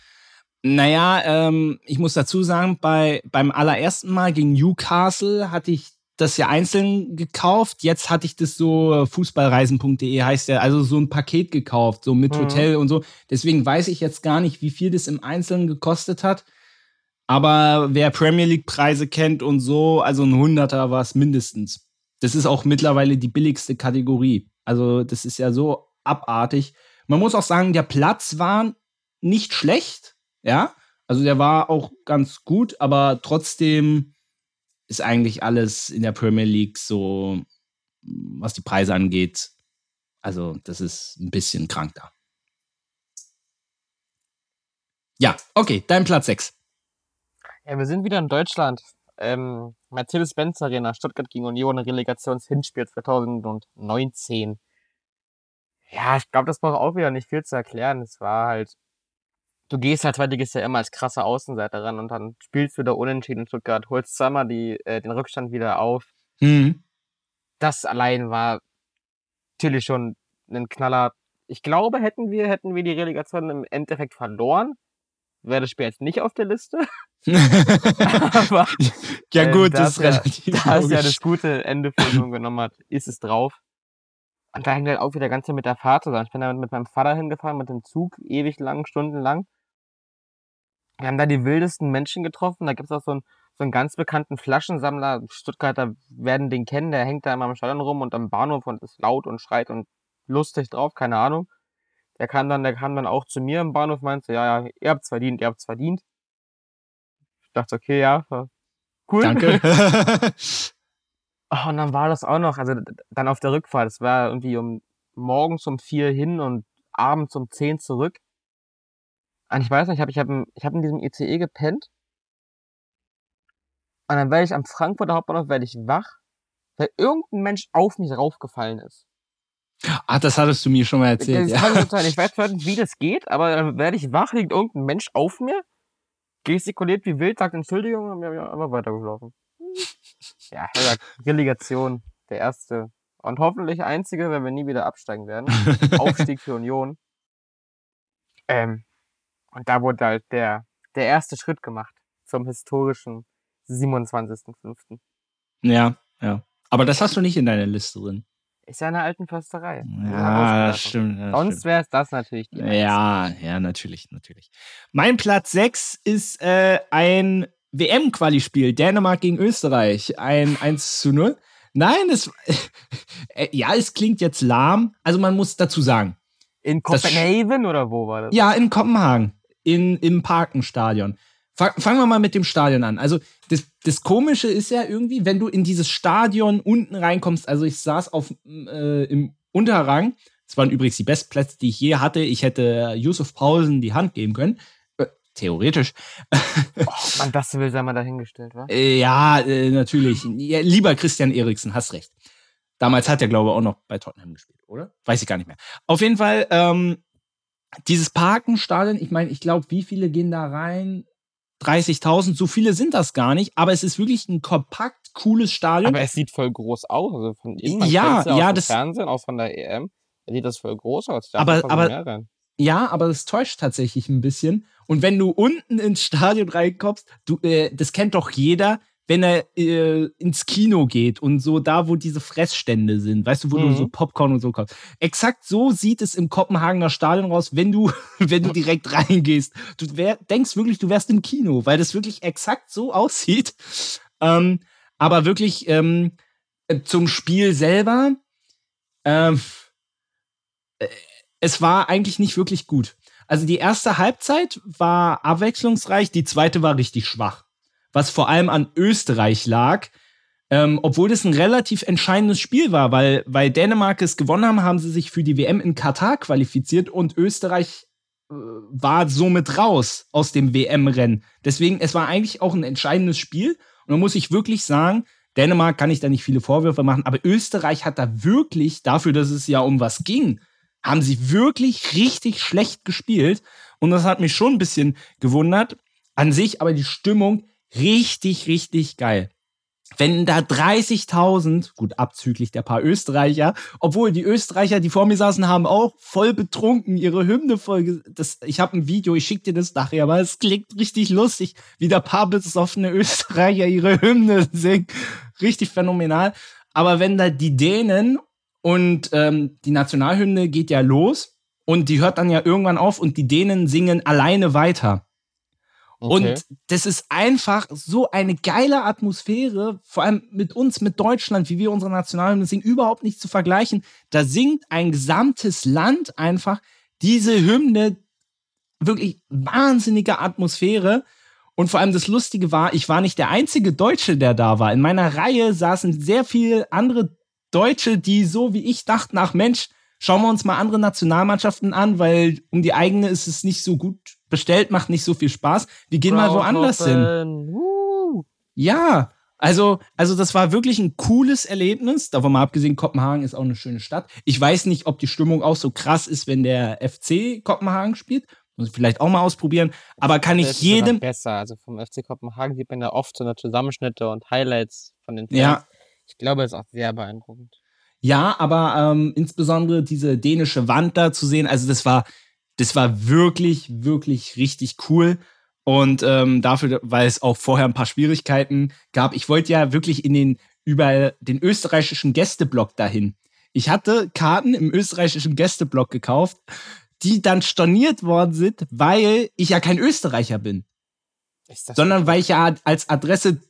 Naja, ähm, ich muss dazu sagen, bei, beim allerersten Mal gegen Newcastle hatte ich das ja einzeln gekauft. Jetzt hatte ich das so äh, fußballreisen.de heißt ja, also so ein Paket gekauft, so mit mhm. Hotel und so. Deswegen weiß ich jetzt gar nicht, wie viel das im Einzelnen gekostet hat. Aber wer Premier League Preise kennt und so, also ein Hunderter war es mindestens. Das ist auch mittlerweile die billigste Kategorie. Also das ist ja so abartig. Man muss auch sagen, der Platz war nicht schlecht, ja. Also der war auch ganz gut, aber trotzdem ist eigentlich alles in der Premier League so, was die Preise angeht. Also, das ist ein bisschen krank da. Ja, okay, dein Platz 6.
Ja, wir sind wieder in Deutschland. Ähm, Mercedes-Benz Arena, Stuttgart gegen Union, Relegationshinspiel 2019. Ja, ich glaube, das braucht auch wieder nicht viel zu erklären. Es war halt, du gehst halt Zweitligist ja immer als krasser Außenseiter ran und dann spielst du da unentschieden in Stuttgart, holst zweimal die, äh, den Rückstand wieder auf.
Mhm.
Das allein war natürlich schon ein Knaller. Ich glaube, hätten wir, hätten wir die Relegation im Endeffekt verloren, wäre das Spiel jetzt nicht auf der Liste. *laughs* Aber
ja
äh,
gut,
da
das
es
ist relativ
da es ja das gute Ende für Union genommen hat, ist es drauf. Und da hängt halt auch wieder ganz viel mit der Fahrt zusammen. Ich bin da mit meinem Vater hingefahren, mit dem Zug, ewig lang, stundenlang. Wir haben da die wildesten Menschen getroffen. Da gibt's auch so einen, so einen ganz bekannten Flaschensammler. Stuttgarter werden den kennen, der hängt da immer am Stadion rum und am Bahnhof und ist laut und schreit und lustig drauf, keine Ahnung. Der kam dann, der kam dann auch zu mir im Bahnhof, meinte, ja, ja, ihr habt's verdient, ihr habt's verdient. Ich dachte, okay, ja, cool.
Danke. *laughs* *laughs*
Oh, und dann war das auch noch, also dann auf der Rückfahrt, es war irgendwie um morgens um vier hin und abends um zehn zurück. Und ich weiß nicht, ich habe ich hab, in- ich hab in diesem ICE gepennt. Und dann werde ich am Frankfurter Hauptbahnhof werde ich wach, weil irgendein Mensch auf mich raufgefallen ist.
ah, das hattest du mir schon mal erzählt.
das
Ja.
sein. Ich weiß *laughs* nicht, wie das geht, aber dann werde ich wach, liegt irgendein Mensch auf mir, gestikuliert wie wild, sagt Entschuldigung und mir ja, einfach weitergelaufen. Ja, Relegation, der erste und hoffentlich einzige, wenn wir nie wieder absteigen werden. *laughs* Aufstieg für Union. Ähm, und da wurde halt der, der erste Schritt gemacht zum historischen 27.05.
ja, ja. Aber das hast du nicht in deiner Liste drin.
Ist ja eine alten Försterei.
Ja, stimmt. Das
Sonst wäre es das natürlich die.
Ja, ja, natürlich, natürlich. Mein Platz 6 ist äh, ein WM-Quali-Spiel, Dänemark gegen Österreich, ein 1 zu 0. Nein, es, *laughs* äh, ja, es klingt jetzt lahm. Also man muss dazu sagen,
In Copenhagen oder wo war das?
ja, in Kopenhagen, in, im Parkenstadion. Fa- Fangen wir mal mit dem Stadion an. Also das, das Komische ist ja irgendwie, wenn du in dieses Stadion unten reinkommst, also ich saß auf, äh, im Unterrang, das waren übrigens die Bestplätze, die ich je hatte. Ich hätte Yusuf Paulsen die Hand geben können. Äh, theoretisch.
Oh, *laughs* Mann, das will sei mal dahingestellt, wa?
Äh, ja, äh, natürlich. Ja, lieber Christian Eriksen, hast recht. Damals hat er, glaube ich, auch noch bei Tottenham gespielt, oder? Weiß ich gar nicht mehr. Auf jeden Fall, ähm, dieses Parkenstadion, ich meine, ich glaube, wie viele gehen da rein? 30.000, so viele sind das gar nicht, aber es ist wirklich ein kompakt, cooles Stadion.
Aber es sieht voll groß aus. Also von innen,
Ja, ja,
dem
das-
Fernsehen, auch von der EM. Sieht das voll groß aus. Da
Aber- aber-. Ja, aber das täuscht tatsächlich ein bisschen. Und wenn du unten ins Stadion reinkommst, du, äh, das kennt doch jeder, wenn er äh, ins Kino geht und so da, wo diese Fressstände sind, weißt du, wo du
Mhm.
so Popcorn und so kaufst. Exakt so sieht es im Kopenhagener Stadion raus, wenn du, *laughs* wenn du direkt reingehst. Du wär, denkst wirklich, du wärst im Kino, weil das wirklich exakt so aussieht. Ähm, aber wirklich ähm, äh, zum Spiel selber. Ähm, äh, es war eigentlich nicht wirklich gut. Also die erste Halbzeit war abwechslungsreich, die zweite war richtig schwach. Was vor allem an Österreich lag, ähm, obwohl das ein relativ entscheidendes Spiel war, weil, weil Dänemark es gewonnen haben, haben sie sich für die WM in Katar qualifiziert und Österreich äh, war somit raus aus dem WM-Rennen. Deswegen, es war eigentlich auch ein entscheidendes Spiel. Und da muss ich wirklich sagen, Dänemark kann ich da nicht viele Vorwürfe machen, aber Österreich hat da wirklich, dafür, dass es ja um was ging, haben sie wirklich richtig schlecht gespielt. Und das hat mich schon ein bisschen gewundert. An sich aber die Stimmung richtig, richtig geil. Wenn da 30.000, gut abzüglich der paar Österreicher, obwohl die Österreicher, die vor mir saßen, haben auch voll betrunken ihre Hymne voll. Das, ich habe ein Video, ich schicke dir das nachher, aber es klingt richtig lustig, wie da paar besoffene Österreicher ihre Hymne singen. Richtig phänomenal. Aber wenn da die Dänen und ähm, die Nationalhymne geht ja los und die hört dann ja irgendwann auf und die Dänen singen alleine weiter.
Okay.
Und das ist einfach so eine geile Atmosphäre, vor allem mit uns, mit Deutschland, wie wir unsere Nationalhymne singen, überhaupt nicht zu vergleichen. Da singt ein gesamtes Land einfach diese Hymne, wirklich wahnsinnige Atmosphäre. Und vor allem das Lustige war, ich war nicht der einzige Deutsche, der da war. In meiner Reihe saßen sehr viele andere Deutsche, die so wie ich dachten, ach Mensch, schauen wir uns mal andere Nationalmannschaften an, weil um die eigene ist es nicht so gut bestellt, macht nicht so viel Spaß. Wir gehen mal woanders hin. Uh. Ja, also, also das war wirklich ein cooles Erlebnis. Davon mal abgesehen, Kopenhagen ist auch eine schöne Stadt. Ich weiß nicht, ob die Stimmung auch so krass ist, wenn der FC Kopenhagen spielt. Muss ich vielleicht auch mal ausprobieren. Aber kann ich jedem.
Besser. Also vom FC Kopenhagen sieht man ja oft so eine Zusammenschnitte und Highlights von den
Fans. Ja.
Ich glaube, es ist auch sehr beeindruckend.
Ja, aber ähm, insbesondere diese dänische Wand da zu sehen, also das war, das war wirklich, wirklich richtig cool. Und ähm, dafür, weil es auch vorher ein paar Schwierigkeiten gab. Ich wollte ja wirklich in den über den österreichischen Gästeblock dahin. Ich hatte Karten im österreichischen Gästeblock gekauft, die dann storniert worden sind, weil ich ja kein Österreicher bin. sondern weil ich ja als Adresse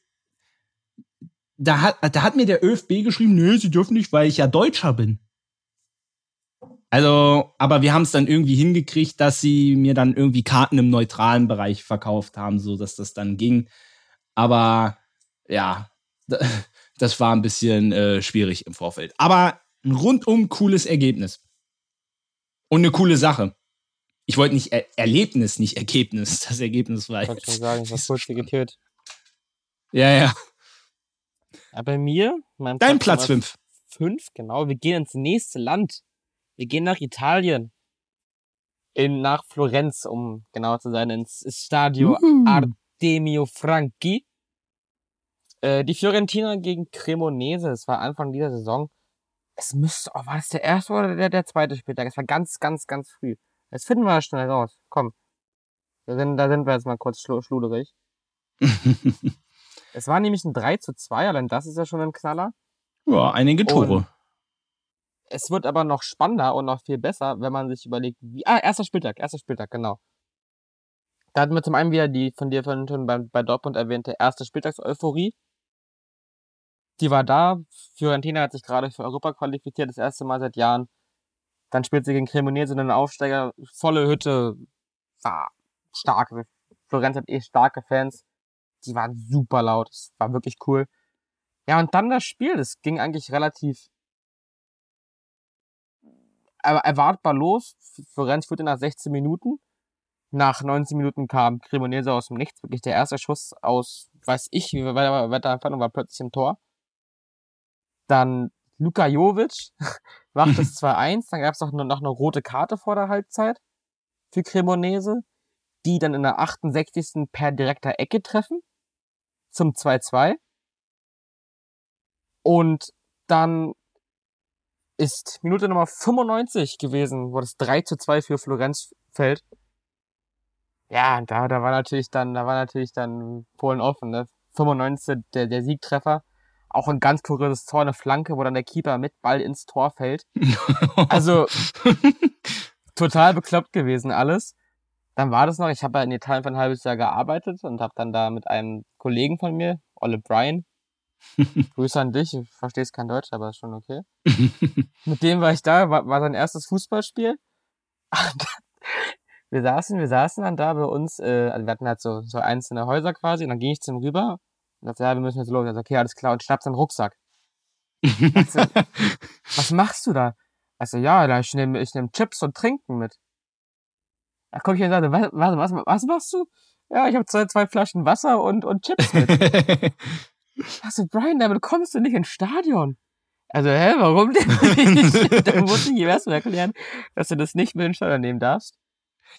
da hat, da hat mir der ÖFB geschrieben, nö, sie dürfen nicht, weil ich ja Deutscher bin. Also, aber wir haben es dann irgendwie hingekriegt, dass sie mir dann irgendwie Karten im neutralen Bereich verkauft haben, so dass das dann ging. Aber ja, *laughs* das war ein bisschen äh, schwierig im Vorfeld. Aber ein rundum cooles Ergebnis. Und eine coole Sache. Ich wollte nicht er Erlebnis, nicht Ergebnis. Das Ergebnis war. Ich *laughs*
wollte schon sagen, ich war kurz.
Ja, ja.
Aber mir,
mein Dein Platz 5.
5, genau. Wir gehen ins nächste Land. Wir gehen nach Italien. In, nach Florenz, um genauer zu sein, ins Stadio uh. Artemio Franchi. Äh, die Fiorentina gegen Cremonese. Es war Anfang dieser Saison. Es müsste, oh, war es der erste oder der, der zweite Spieltag? Es war ganz, ganz, ganz früh. Das finden wir schnell raus. Komm. Da sind, da sind wir jetzt mal kurz schluderig. *laughs* es war nämlich ein 3 zu 2, allein das ist ja schon ein Knaller.
Ja, einige Tore. Und
es wird aber noch spannender und noch viel besser, wenn man sich überlegt, wie, ah, erster Spieltag, erster Spieltag, genau. Da hatten wir zum einen wieder die von dir von schon bei, bei Dortmund erwähnte erste Spieltags-Euphorie. Die war da. Fiorentina hat sich gerade für Europa qualifiziert, das erste Mal seit Jahren. Dann spielt sie gegen Cremonese einen Aufsteiger, volle Hütte, war stark. Florenz hat eh starke Fans. Die waren super laut, es war wirklich cool. Ja, und dann das Spiel, das ging eigentlich relativ erwartbar los. Florenz führte nach 16 Minuten. Nach 19 Minuten kam Cremonese aus dem Nichts. Wirklich der erste Schuss aus, weiß ich, wie weiter Entfernung war plötzlich im Tor. Dann Luka Jovic *laughs* macht es *laughs* 2-1. Dann gab es noch, noch eine rote Karte vor der Halbzeit für Cremonese, die dann in der 68. per direkter Ecke treffen zum 2-2. Und dann ist Minute Nummer 95 gewesen, wo das 3 zu 2 für Florenz fällt. Ja, da, da war natürlich dann, da war natürlich dann Polen offen, ne? 95 der, der Siegtreffer. Auch ein ganz kurioses Tor, eine Flanke, wo dann der Keeper mit Ball ins Tor fällt. *laughs* Also, total bekloppt gewesen alles. Dann war das noch, ich habe ja in Italien für ein halbes Jahr gearbeitet und habe dann da mit einem Kollegen von mir, Olle Bryan, *laughs* Grüße an dich, ich verstehe kein Deutsch, aber ist schon okay. *laughs* Mit dem war ich da, war, war sein erstes Fußballspiel. *laughs* wir saßen, wir saßen dann da bei uns, äh, also wir hatten halt so, so einzelne Häuser quasi, und dann ging ich zu ihm rüber und dachte, ja, wir müssen jetzt los. Er okay, alles klar, und schnapp seinen Rucksack. Also, was machst du da? Also, ja, ich nehme ich nehm Chips und Trinken mit. Da guck ich und sagte, was, was, was, was machst du? Ja, ich habe zwei, zwei Flaschen Wasser und, und Chips mit. Also Brian, damit kommst du nicht ins Stadion. Also, hä, warum denn nicht? *laughs* da muss ich ihm erstmal erklären, dass du das nicht mit ins Stadion nehmen darfst.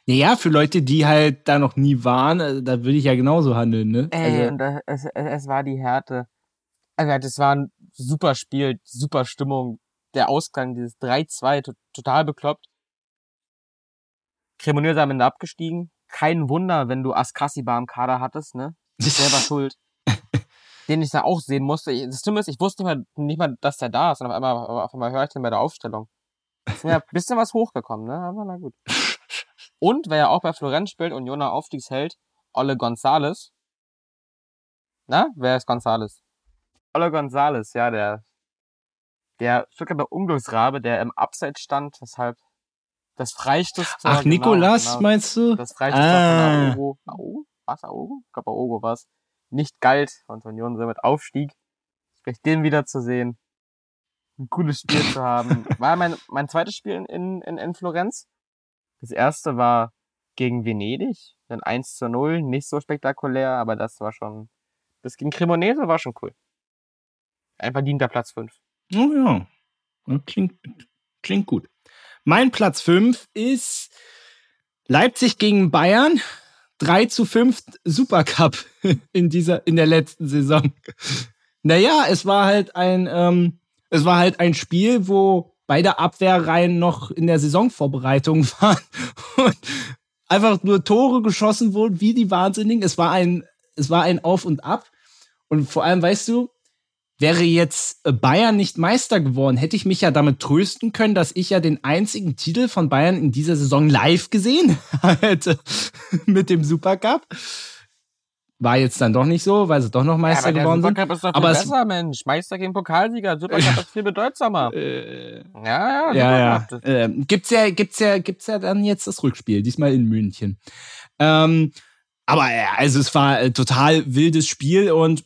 Naja, für Leute, die halt da noch nie waren, äh, da würde ich ja genauso handeln, ne?
Ey, also. und da, es, es war die Härte. Also, das war ein super Spiel, super Stimmung. Der Ausgang, dieses 3-2, total bekloppt. Cremonese am Ende abgestiegen. Kein Wunder, wenn du Askasiba im Kader hattest, ne? *laughs* Selber schuld den ich da auch sehen musste. Das Stimme ist, ich wusste nicht mal, nicht mal, dass der da ist. Und auf einmal, auf einmal höre ich den bei der Aufstellung. Ist mir ein bisschen was hochgekommen, ne? Aber na gut. *laughs* Und wer ja auch bei Florenz spielt und Jona Aufstiegsheld, Olle Gonzales. Na, wer ist Gonzales? Olle Gonzales, ja, der, der Stuttgarter Unglücksrabe, der im Abseits stand, weshalb das Freistoß.
Ach, genau, Nikolas, genau, meinst du?
Das Freistoß ah. von Aogo. Aogo? Was, Aogo? Ich glaube, Aogo war's nicht galt und Union somit aufstieg. Sprich, den wiederzusehen, ein cooles Spiel zu haben. *laughs* War mein, mein zweites Spiel in, in, in Florenz. Das erste war gegen Venedig. Dann 1 zu 0, nicht so spektakulär, aber das war schon, das gegen Cremonese war schon cool. Ein verdienter Platz 5.
Oh ja. Klingt, klingt gut. Mein Platz 5 ist Leipzig gegen Bayern. 3 zu 5 Supercup *laughs* in dieser, in der letzten Saison. Naja, es war halt ein, ähm, es war halt ein Spiel, wo beide Abwehrreihen noch in der Saisonvorbereitung *laughs* waren und einfach nur Tore geschossen wurden, wie die Wahnsinnigen. Es war ein, es war ein Auf und Ab. Und vor allem, weißt du, Wäre jetzt äh, Bayern nicht Meister geworden, hätte ich mich ja damit trösten können, dass ich ja den einzigen Titel von Bayern in dieser Saison live gesehen *laughs* hätte mit dem Supercup. War jetzt dann doch nicht so, weil sie doch noch Meister ja, geworden sind.
Supercup ist doch viel aber besser, Mensch. Meister gegen Pokalsieger. Supercup ist viel bedeutsamer. Äh,
ja, ja. ja, ja. Äh, gibt's ja, gibt's ja, gibt's ja dann jetzt das Rückspiel, diesmal in München. Ähm, aber also es war ein total wildes Spiel und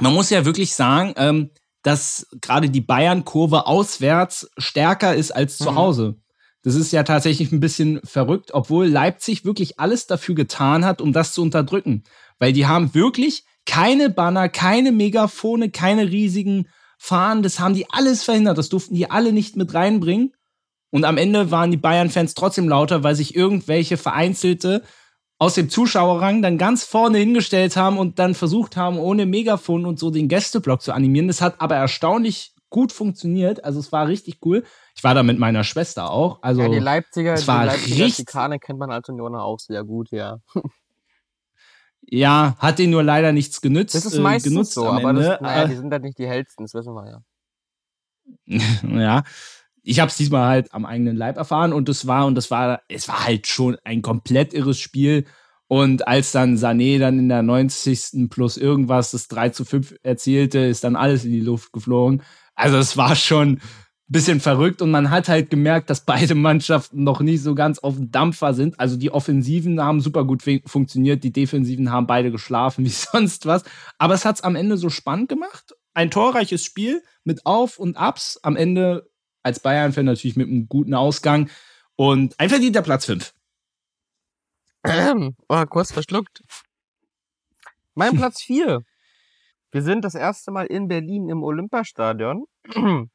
man muss ja wirklich sagen, ähm, dass gerade die Bayern-Kurve auswärts stärker ist als zu mhm. Hause. Das ist ja tatsächlich ein bisschen verrückt, obwohl Leipzig wirklich alles dafür getan hat, um das zu unterdrücken. Weil die haben wirklich keine Banner, keine Megafone, keine riesigen Fahnen. Das haben die alles verhindert. Das durften die alle nicht mit reinbringen. Und am Ende waren die Bayern-Fans trotzdem lauter, weil sich irgendwelche vereinzelte aus dem Zuschauerrang dann ganz vorne hingestellt haben und dann versucht haben, ohne Megafon und so den Gästeblock zu animieren. Das hat aber erstaunlich gut funktioniert. Also es war richtig cool. Ich war da mit meiner Schwester auch. Also
ja, die Leipziger,
es war
die Leipziger
richtig
Schikane kennt man als Unioner auch sehr gut, ja. *laughs*
ja, hat denen nur leider nichts genützt.
Das ist meistens äh, genutzt so, aber das, naja, die sind halt nicht die hellsten, das wissen wir
ja. *laughs* ja, ich habe es diesmal halt am eigenen Leib erfahren und es war und das war es war halt schon ein komplett irres Spiel und als dann Sané dann in der 90. plus irgendwas das 3 zu 5 erzielte, ist dann alles in die Luft geflogen. Also es war schon ein bisschen verrückt und man hat halt gemerkt, dass beide Mannschaften noch nicht so ganz auf dem Dampfer sind. Also die Offensiven haben super gut funktioniert, die Defensiven haben beide geschlafen *laughs* wie sonst was. Aber es hat es am Ende so spannend gemacht. Ein torreiches Spiel mit Auf und Abs. Am Ende als Bayern-Fan natürlich mit einem guten Ausgang. Und ein verdienter Platz 5.
Ähm, *clears throat* oh, kurz verschluckt. Mein *laughs* Platz 4. Wir sind das erste Mal in Berlin im Olympiastadion. *clears throat*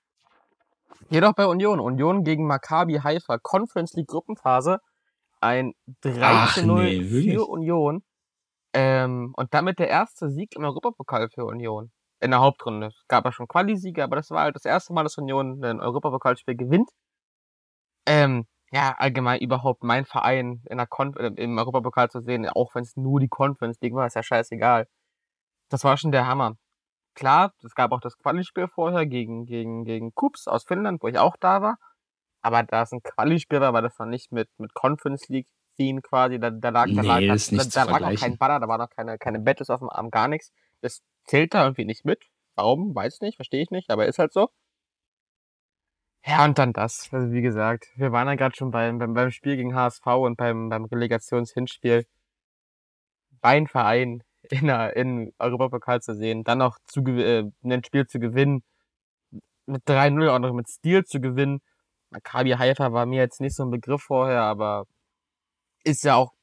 Jedoch bei Union. Union gegen Maccabi Haifa. Conference League Gruppenphase. Ein 3 0 nee, für Union. Ähm, und damit der erste Sieg im Europapokal für Union in der Hauptrunde. Es gab ja schon Quali-Siege, aber das war halt das erste Mal, dass Union ein Europapokalspiel gewinnt. Ähm, ja, allgemein überhaupt mein Verein in der Kon äh, im Europapokal zu sehen, auch wenn es nur die Conference League war, ist ja scheißegal. Das war schon der Hammer. Klar, es gab auch das Quali-Spiel vorher gegen, gegen, gegen Kups aus Finnland, wo ich auch da war. Aber da es ein Quali-Spiel war, war das noch nicht mit, mit Conference League Theme quasi. Da, da lag,
nee,
da lag,
da,
da, da lag noch kein Banner, da war noch keine, keine Battles auf dem Arm, gar nichts. Das zählt da irgendwie nicht mit. Warum? Weiß nicht, verstehe ich nicht, aber ist halt so. Ja, und dann das. Also wie gesagt, wir waren ja gerade schon beim, beim, beim Spiel gegen HSV und beim, beim Relegationshinspiel. Mein Verein in, der, in Europapokal zu sehen, dann noch zu, äh, ein Spiel zu gewinnen, mit 3-0 auch noch mit Stil zu gewinnen. Maccabi Haifa war mir jetzt nicht so ein Begriff vorher, aber ist ja auch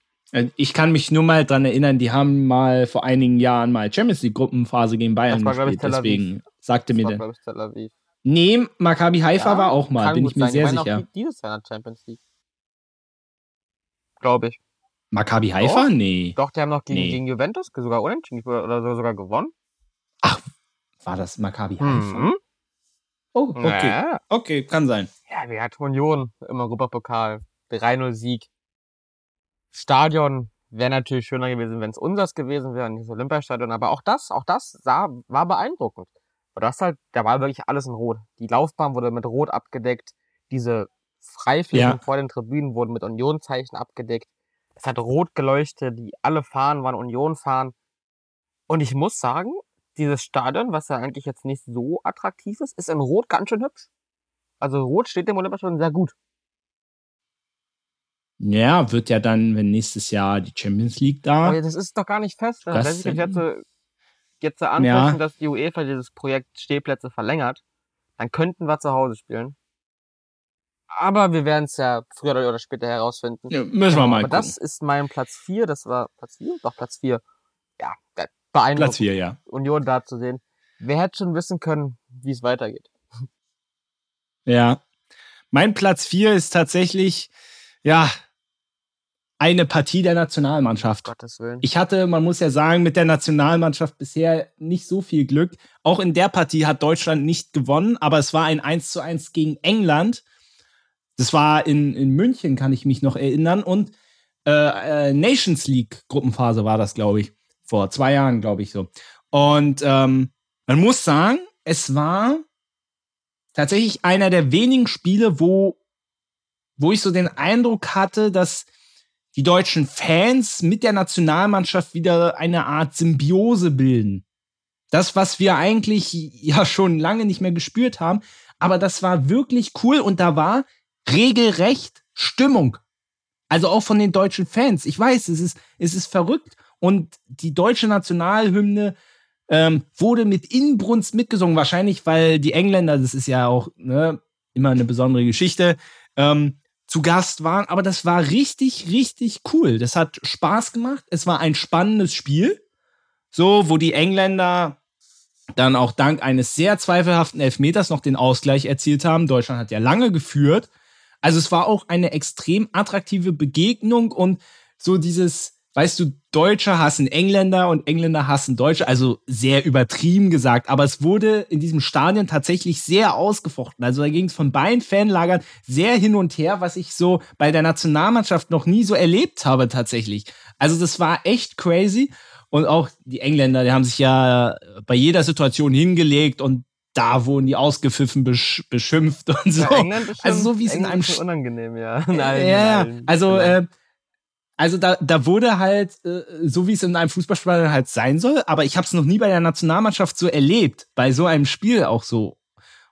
ich kann mich nur mal dran erinnern, die haben mal vor einigen Jahren mal Champions League Gruppenphase gegen Bayern war, gespielt. Deswegen sagte das mir der. Tel Aviv. Nee, Maccabi Haifa ja, war auch mal, bin ich mir sein. sehr ich sicher. Auch
dieses Jahr in der Champions League. Glaube ich.
Maccabi Haifa?
Doch.
Nee.
Doch, die haben noch gegen, nee. gegen Juventus sogar unentschieden oder sogar gewonnen.
Ach, war das Maccabi Haifa? Mhm. Oh, okay. Ja. Okay, kann sein.
Ja, wir hatten Union im Europapokal. 3-0 Sieg. Stadion wäre natürlich schöner gewesen, wenn es unseres gewesen wäre, nicht das Olympiastadion. Aber auch das, auch das sah, war beeindruckend. Aber das halt, da war wirklich alles in Rot. Die Laufbahn wurde mit Rot abgedeckt. Diese Freiflächen ja. vor den Tribünen wurden mit Unionzeichen abgedeckt. Es hat rot geleuchtet, die alle Fahnen waren Union-Fahren. Und ich muss sagen, dieses Stadion, was ja eigentlich jetzt nicht so attraktiv ist, ist in Rot ganz schön hübsch. Also Rot steht dem Olympiastadion sehr gut.
Ja, wird ja dann, wenn nächstes Jahr die Champions League da.
Aber das ist doch gar nicht fest. Wenn sich jetzt, jetzt anpassen, ja. dass die UEFA dieses Projekt Stehplätze verlängert, dann könnten wir zu Hause spielen. Aber wir werden es ja früher oder später herausfinden.
Ja, müssen wir mal
Aber
gucken.
das ist mein Platz 4. Das war Platz 4? Doch, Platz 4. Ja, beeindruckend.
Platz 4, ja.
Union da zu sehen. Wer hätte schon wissen können, wie es weitergeht?
Ja. Mein Platz 4 ist tatsächlich, ja, eine Partie der Nationalmannschaft.
Gottes Willen.
Ich hatte, man muss ja sagen, mit der Nationalmannschaft bisher nicht so viel Glück. Auch in der Partie hat Deutschland nicht gewonnen, aber es war ein 1 zu 1 gegen England. Das war in, in München, kann ich mich noch erinnern. Und äh, äh, Nations League Gruppenphase war das, glaube ich. Vor zwei Jahren, glaube ich so. Und ähm, man muss sagen, es war tatsächlich einer der wenigen Spiele, wo, wo ich so den Eindruck hatte, dass die deutschen Fans mit der Nationalmannschaft wieder eine Art Symbiose bilden. Das, was wir eigentlich *laughs* ja schon lange nicht mehr gespürt haben, aber das war wirklich cool und da war regelrecht Stimmung. Also auch von den deutschen Fans. Ich weiß, es ist, es ist verrückt und die deutsche Nationalhymne ähm, wurde mit Inbrunst mitgesungen. Wahrscheinlich, weil die Engländer, das ist ja auch ne, immer eine besondere Geschichte, ähm, zu Gast waren. Aber das war richtig, richtig cool. Das hat Spaß gemacht. Es war ein spannendes Spiel. So, wo die Engländer dann auch dank eines sehr zweifelhaften Elfmeters noch den Ausgleich erzielt haben. Deutschland hat ja lange geführt. Also es war auch eine extrem attraktive Begegnung und so dieses, weißt du, Deutsche hassen Engländer und Engländer hassen Deutsche, also sehr übertrieben gesagt, aber es wurde in diesem Stadion tatsächlich sehr ausgefochten. Also da ging es von beiden Fanlagern sehr hin und her, was ich so bei der Nationalmannschaft noch nie so erlebt habe tatsächlich. Also das war echt crazy und auch die Engländer, die haben sich ja bei jeder Situation hingelegt und da wurden die ausgepfiffen, besch beschimpft und so.
Ja, schon,
also so wie es in einem
ist schon unangenehm, ja.
ja, *laughs*
Nein,
ja,
nein,
also
nein.
äh, also da, da wurde halt äh, so wie es in einem Fußballspiel halt sein soll, aber ich habe es noch nie bei der Nationalmannschaft so erlebt, bei so einem Spiel auch so.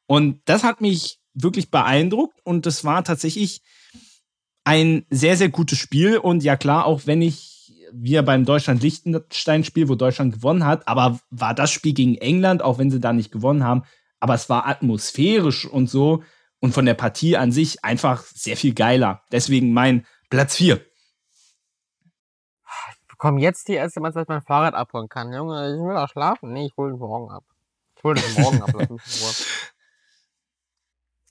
Und das hat mich wirklich beeindruckt und das war tatsächlich ein sehr sehr gutes Spiel und ja klar, auch wenn ich wir beim Deutschland-Liechtenstein-Spiel, wo Deutschland gewonnen hat, aber war das Spiel gegen England, auch wenn sie da nicht gewonnen haben, aber es war atmosphärisch und so und von der Partie an sich einfach sehr viel geiler. Deswegen mein Platz 4.
Bekomme jetzt die erste Mal, dass ich mein Fahrrad abholen kann. Junge, ich will auch schlafen. Nee, ich hole den morgen ab. Ich hole den morgen ab. Lass mich in Ruhe. *laughs*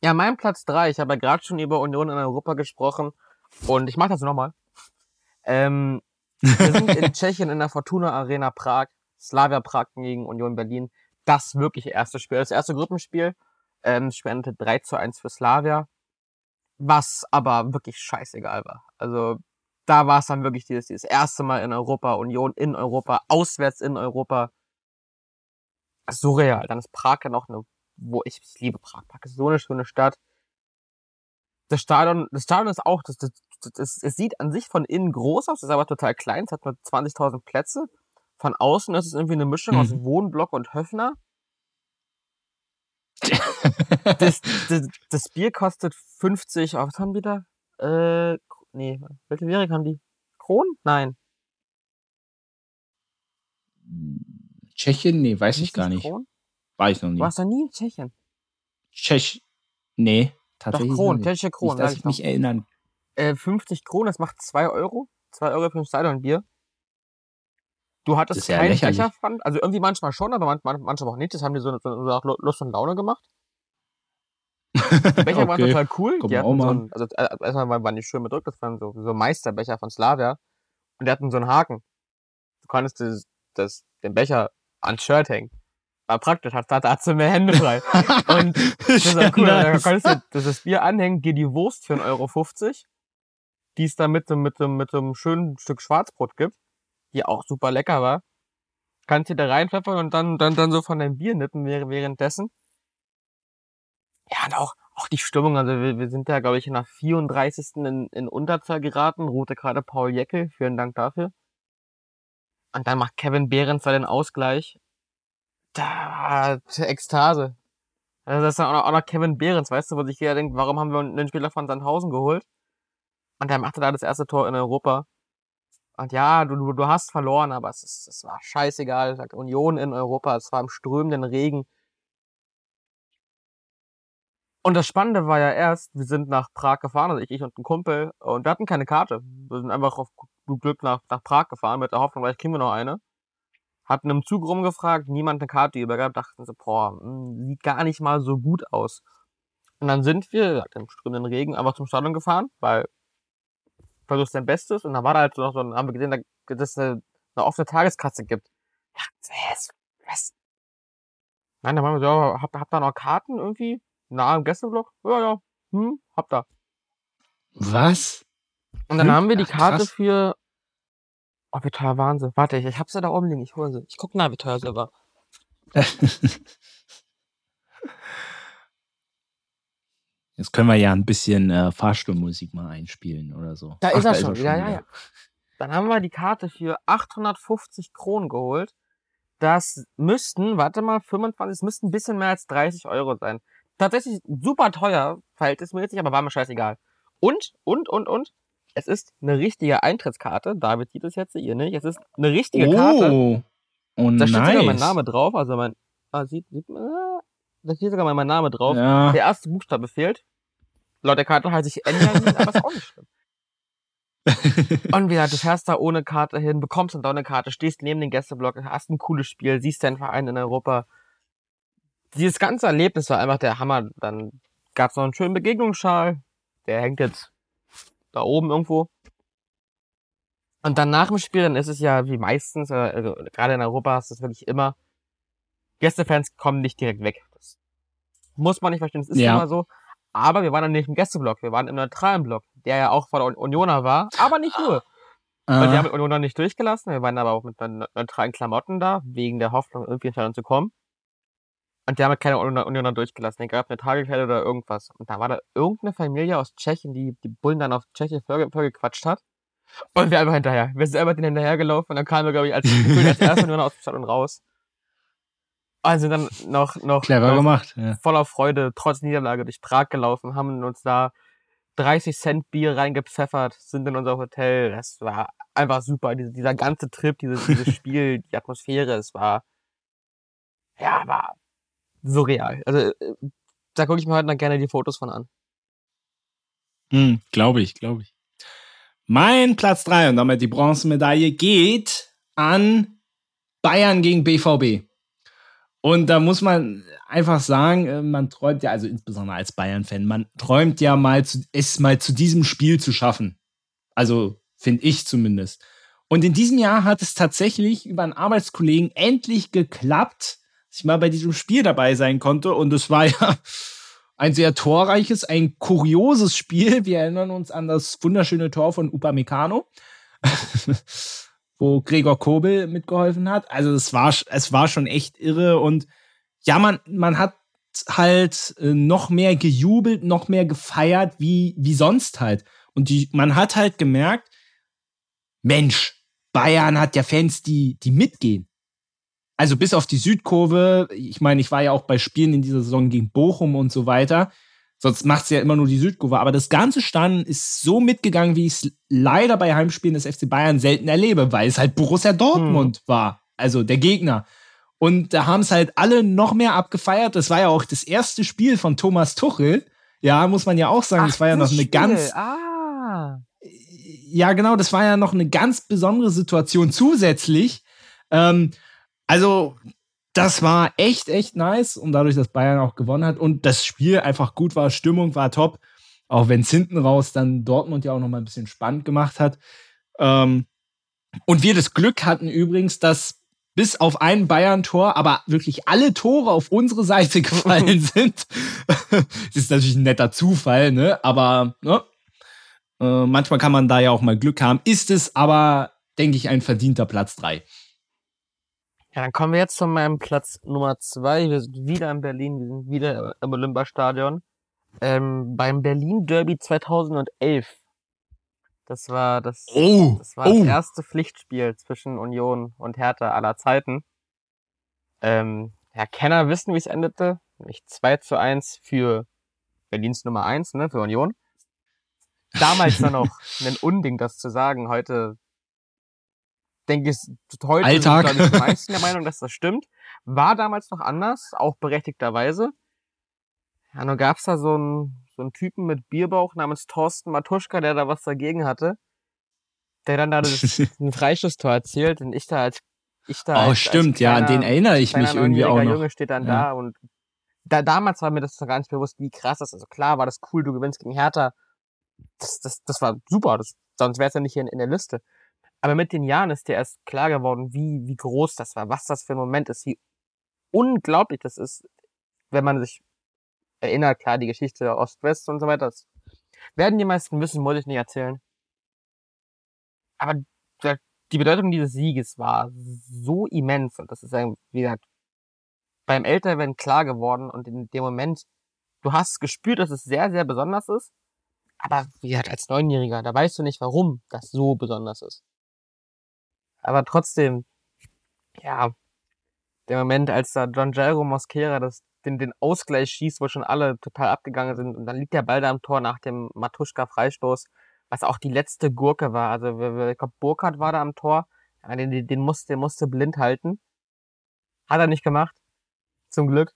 Ja, mein Platz drei. Ich habe ja gerade schon über Union in Europa gesprochen. Und ich mache das nochmal. Ähm, wir sind in *laughs* Tschechien in der Fortuna Arena Prag. Slavia Prag gegen Union Berlin. Das wirklich erste Spiel. Das erste Gruppenspiel. Ähm, Spiel endete 3 zu 1 für Slavia. Was aber wirklich scheißegal war. Also da war es dann wirklich dieses, dieses erste Mal in Europa, Union in Europa, auswärts in Europa. Surreal. Dann ist Prag ja noch eine, wo ich, ich liebe Prag. Prag ist so eine schöne Stadt. Das Stadion, das Stadion ist auch, das, das, das, es sieht an sich von innen groß aus, ist aber total klein. Es hat nur 20.000 Plätze. Von außen ist es irgendwie eine Mischung
Mhm.
aus Wohnblock und Höfner. *laughs* Das, das, das Bier kostet 50, oh, was haben die da? Äh, nee, welche Währung haben die? Kronen? Nein.
Tschechien? Nee, weiß ich gar nicht.
Kronen?
War ich noch nie.
Du warst noch nie in Tschechien.
Tschech. Nee,
Doch,
tatsächlich.
Kronen,
noch
tschechische. Kronen,
Nicht, dass ich
ich
mich erinnern.
Äh, 50 Kronen, das macht 2 Euro. 2 Euro für ein Stadionbier. Du hattest
ja
keinen
lächerlich.
Becherpfand, also irgendwie manchmal schon, aber manchmal, manchmal auch nicht. Das haben die so, so, so nach Lu- Lust und Laune gemacht. Die Becher waren
Okay.
total cool.
Guck
Die hatten so ein, also äh, erstmal waren- die schön bedrückt, das waren so, so Meisterbecher von Slavia. Und die hatten so einen Haken. Du konntest das, das, den Becher ans Shirt hängen. War praktisch, hat da hast du mehr Hände frei. *laughs* Und das war cool. Da
Nice.
konntest du das, das Bier anhängen, dir die Wurst für 1,50 Euro, die es da mit so, mit, mit so einem schönen Stück Schwarzbrot gibt, die auch super lecker war. Kannst dir da reinpfeffern und dann, dann, dann so von deinem Bier nippen während- währenddessen. Ja, und auch, auch die Stimmung, also wir, wir sind da, glaube ich, in der 34. in, in Unterzahl geraten, rote gerade Paul Jeckel, vielen Dank dafür. Und dann macht Kevin Behrens da den Ausgleich. Da, Ekstase. Also das ist dann auch noch, auch noch Kevin Behrens, weißt du, wo sich jeder denkt, warum haben wir einen Spieler von Sandhausen geholt? Und der machte da das erste Tor in Europa. Und ja, du, du, hast verloren, aber es, ist, es war scheißegal. Union in Europa, es war im strömenden Regen. Und das Spannende war ja erst, wir sind nach Prag gefahren, also ich, ich und ein Kumpel, und wir hatten keine Karte. Wir sind einfach auf Glück nach, nach Prag gefahren, mit der Hoffnung, vielleicht kriegen wir noch eine. Hatten im Zug rumgefragt, niemand eine Karte übergab, dachten so, boah, hm, sieht gar nicht mal so gut aus. Und dann sind wir, im strömenden Regen, einfach zum Stadion gefahren, weil versuchst dein Bestes und dann war da halt noch so, haben wir gesehen, dass es eine, eine offene Tageskasse gibt. Ja, was? was? Nein, dann waren wir so, habt, habt ihr noch Karten irgendwie? Na, im Gästeblock? Ja, ja, hm, habt ihr.
Was?
Und dann hm? haben wir die Karte Ach, für, oh, wie teuer waren sie? Warte, ich, ich hab sie da oben liegen, ich hole sie. Ich guck nach, wie teuer sie war. *laughs*
Jetzt können wir ja ein bisschen äh, Fahrstuhlmusik mal einspielen oder so.
Da Ach, ist er da schon, ist er schon ja, ja, ja. Dann haben wir die Karte für 850 Kronen geholt. Das müssten, warte mal, 25, es müssten ein bisschen mehr als 30 Euro sein. Tatsächlich super teuer, verhältnismäßig, aber war mir scheißegal. Und, und, und, und, es ist eine richtige Eintrittskarte. David sieht es jetzt, ihr nicht. Es ist eine richtige
oh.
Karte.
Oh,
da steht
nice.
sogar mein Name drauf, also mein, ah, sieht, sieht ah, da steht sogar mein Name drauf. Ja. Der erste Buchstabe fehlt. Laut der Karte heißt ich Enjamin, aber ist auch nicht schlimm. *laughs* und wieder, du fährst da ohne Karte hin, bekommst dann da eine Karte, stehst neben den Gästeblock, hast ein cooles Spiel, siehst deinen Verein in Europa. Dieses ganze Erlebnis war einfach der Hammer. Dann gab's noch einen schönen Begegnungsschal. Der hängt jetzt da oben irgendwo. Und dann nach dem Spiel, dann ist es ja wie meistens, äh, also, gerade in Europa hast du es wirklich immer, Gästefans kommen nicht direkt weg. Das muss man nicht verstehen, das ist ja. immer so. Aber wir waren dann nicht im Gästeblock, wir waren im neutralen Block, der ja auch von der Unioner war, aber nicht nur. Ah. Weil die haben mit Unioner nicht durchgelassen, wir waren aber auch mit neutralen Klamotten da, wegen der Hoffnung, irgendwie in Stadion zu kommen. Und die haben halt keine Unioner durchgelassen, egal ob eine Tagekleide oder irgendwas. Und da war da irgendeine Familie aus Tschechien, die die Bullen dann auf Tschechisch vorgequatscht hat. Und wir einfach hinterher. Wir sind einfach den hinterhergelaufen und dann kamen wir, glaube ich, als, *laughs* als erste Unioner aus dem Stadion raus. Also dann noch, noch,
Clever
noch
gemacht, ja.
voller Freude, trotz Niederlage durch Prag gelaufen, haben uns da 30 Cent Bier reingepfeffert, sind in unser Hotel. Das war einfach super. Dieser, dieser ganze Trip, dieses, dieses *laughs* Spiel, die Atmosphäre, es war, ja, war surreal. Also, äh, da gucke ich mir heute noch gerne die Fotos von an.
Hm, glaube ich, glaube ich. Mein Platz 3 und damit die Bronzemedaille geht an Bayern gegen BVB. Und da muss man einfach sagen, äh, man träumt ja, also insbesondere als Bayern-Fan, man träumt ja mal, zu, es mal zu diesem Spiel zu schaffen. Also finde ich zumindest. Und in diesem Jahr hat es tatsächlich über einen Arbeitskollegen endlich geklappt, ich mal bei diesem Spiel dabei sein konnte. Und es war *laughs* ja ein sehr torreiches, ein kurioses Spiel. Wir erinnern uns an das wunderschöne Tor von Upamecano. *laughs* wo Gregor Kobel mitgeholfen hat. Also es war, es war schon echt irre und ja, man, man hat halt äh, noch mehr gejubelt, noch mehr gefeiert, wie, wie sonst halt. Und die, man hat halt gemerkt, Mensch, Bayern hat ja Fans, die, die mitgehen. Also bis auf die Südkurve, ich meine, ich war ja auch bei Spielen in dieser Saison gegen Bochum und so weiter. Sonst macht es ja immer nur die Südkurve. Aber das ganze Stadion ist so mitgegangen, wie ich es leider bei Heimspielen des FC Bayern selten erlebe, weil es halt Borussia Dortmund hm. war. Also der Gegner. Und da haben es halt alle noch mehr abgefeiert. Das war ja auch das erste Spiel von Thomas Tuchel. Ja, muss man ja auch sagen. Ach, das war ja noch eine Spiel. ganz.
Ah.
Ja, genau, das war ja noch eine ganz besondere Situation zusätzlich. Ähm, also, das war echt, echt nice. Und dadurch, dass Bayern auch gewonnen hat und das Spiel einfach gut war, Stimmung war top. Auch wenn es hinten raus dann Dortmund ja auch noch mal ein bisschen spannend gemacht hat. Ähm, und wir das Glück hatten übrigens, dass bis auf ein Bayern-Tor, aber wirklich alle Tore auf unsere Seite *laughs* gefallen *laughs* sind. das ist natürlich ein netter Zufall, ne? Aber ne? Äh, manchmal kann man da ja auch mal Glück haben. Ist es aber, denke ich, ein verdienter Platz 3.
Ja, dann kommen wir jetzt zu meinem Platz Nummer zwei. Wir sind wieder in Berlin, wir sind wieder im Olympiastadion. Ähm, beim Berlin Derby 2011. Das war das,
oh,
das, war
oh.
das erste Pflichtspiel zwischen Union und Hertha aller Zeiten. Ähm, ja, Kenner wissen, wie es endete. Nämlich 2 zu 1 für Berlins Nummer 1, ne, für Union. Damals *laughs* dann noch ein Unding, das zu sagen. Heute denke ich, heute
Alltag.
sind die *laughs* meisten der Meinung, dass das stimmt. War damals noch anders, auch berechtigterweise. Ja, nur gab's da so einen, so einen Typen mit Bierbauch namens Thorsten Matuschka, der da was dagegen hatte. Der dann da das, *laughs* ein Freistoßtor erzielt und ich da als ich da
oh,
als,
stimmt,
als
ja, an
kleiner-
den erinnere ich mich
kleiner
irgendwie auch noch.
Junge steht dann
Ja.
da und da, damals war mir das noch gar nicht bewusst, wie krass das ist. Also klar war das cool, du gewinnst gegen Hertha. Das, das, das war super, das, sonst wäre es ja nicht hier in, in der Liste. Aber mit den Jahren ist dir erst klar geworden, wie, wie groß das war, was das für ein Moment ist, wie unglaublich das ist, wenn man sich erinnert, klar, die Geschichte Ost-West und so weiter. Das werden die meisten wissen, muss ich nicht erzählen. Aber die Bedeutung dieses Sieges war so immens und das ist wie gesagt, beim Älterwerden klar geworden und in dem Moment, du hast gespürt, dass es sehr, sehr besonders ist, aber wie gesagt, als Neunjähriger, da weißt du nicht, warum das so besonders ist. Aber trotzdem, ja, der Moment, als da John Jairo Mosquera das, den, den Ausgleich schießt, wo schon alle total abgegangen sind und dann liegt der Ball da am Tor nach dem Matuschka-Freistoß, was auch die letzte Gurke war. Also ich glaube, Burkhardt war da am Tor, den, den, musste, den musste blind halten. Hat er nicht gemacht. Zum Glück.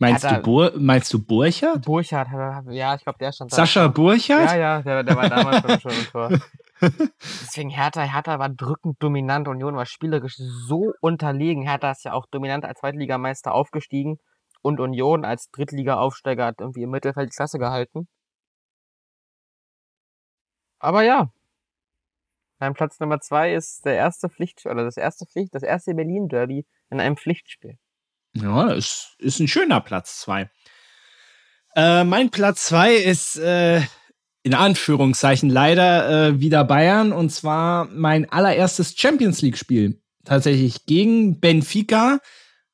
Meinst,
Hat
du Bur meinst du Burchard?
Er- ja, ich glaube, der stand da.
Sascha Burchard?
Ja, ja, der, der war damals schon, schon im Tor. *laughs* Deswegen Hertha, Hertha war drückend dominant, Union war spielerisch so unterlegen. Hertha ist ja auch dominant als Zweitligameister aufgestiegen und Union als Drittliga-Aufsteiger hat irgendwie im Mittelfeld die Klasse gehalten. Aber ja, mein Platz Nummer zwei ist der erste Pflicht, oder das erste Pflicht, das erste Berlin-Derby in einem Pflichtspiel.
Ja, ist, ist ein schöner Platz zwei. Äh, mein Platz zwei ist äh, in Anführungszeichen leider äh, wieder Bayern und zwar mein allererstes Champions League-Spiel. Tatsächlich gegen Benfica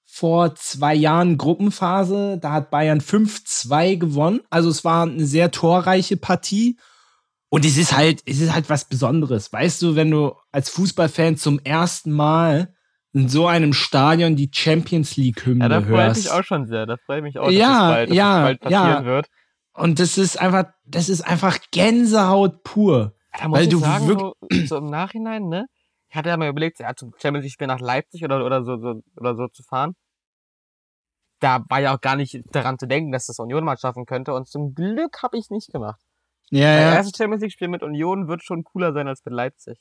vor zwei Jahren Gruppenphase. Da hat Bayern 5-2 gewonnen. Also es war eine sehr torreiche Partie. Und es ist halt, es ist halt was Besonderes. Weißt du, wenn du als Fußballfan zum ersten Mal in so einem Stadion die Champions League-Hymne
Ja, da freue ich
hörst.
mich auch schon sehr. Da freue ich mich auch, dass
Ja,
das bald, dass
ja,
das bald passieren
ja.
wird.
Und das ist einfach, das ist einfach Gänsehaut pur.
Da muss
Weil du
sagen,
wirk-
so, so im Nachhinein, ne? Ich hatte ja mal überlegt, ja, zum Champions League Spiel nach Leipzig oder, oder so, so, oder so zu fahren. Da war ja auch gar nicht daran zu denken, dass das Union mal schaffen könnte. Und zum Glück habe ich nicht gemacht.
Ja,
Das
ja,
erste Champions League Spiel mit Union wird schon cooler sein als mit Leipzig.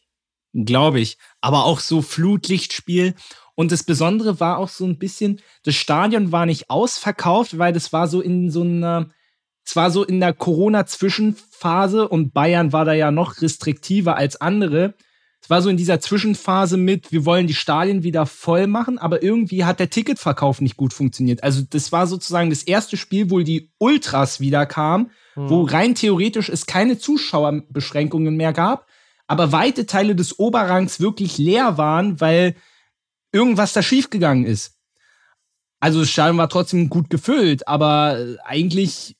glaube ich. Aber auch so Flutlichtspiel. Und das Besondere war auch so ein bisschen, das Stadion war nicht ausverkauft, weil das war so in so einer, es war so in der Corona-Zwischenphase und Bayern war da ja noch restriktiver als andere. Es war so in dieser Zwischenphase mit, wir wollen die Stadien wieder voll machen, aber irgendwie hat der Ticketverkauf nicht gut funktioniert. Also das war sozusagen das erste Spiel, wo die Ultras wieder kamen,
Hm.
wo rein theoretisch es keine Zuschauerbeschränkungen mehr gab, aber weite Teile des Oberrangs wirklich leer waren, weil irgendwas da schiefgegangen ist. Also das Stadion war trotzdem gut gefüllt, aber eigentlich,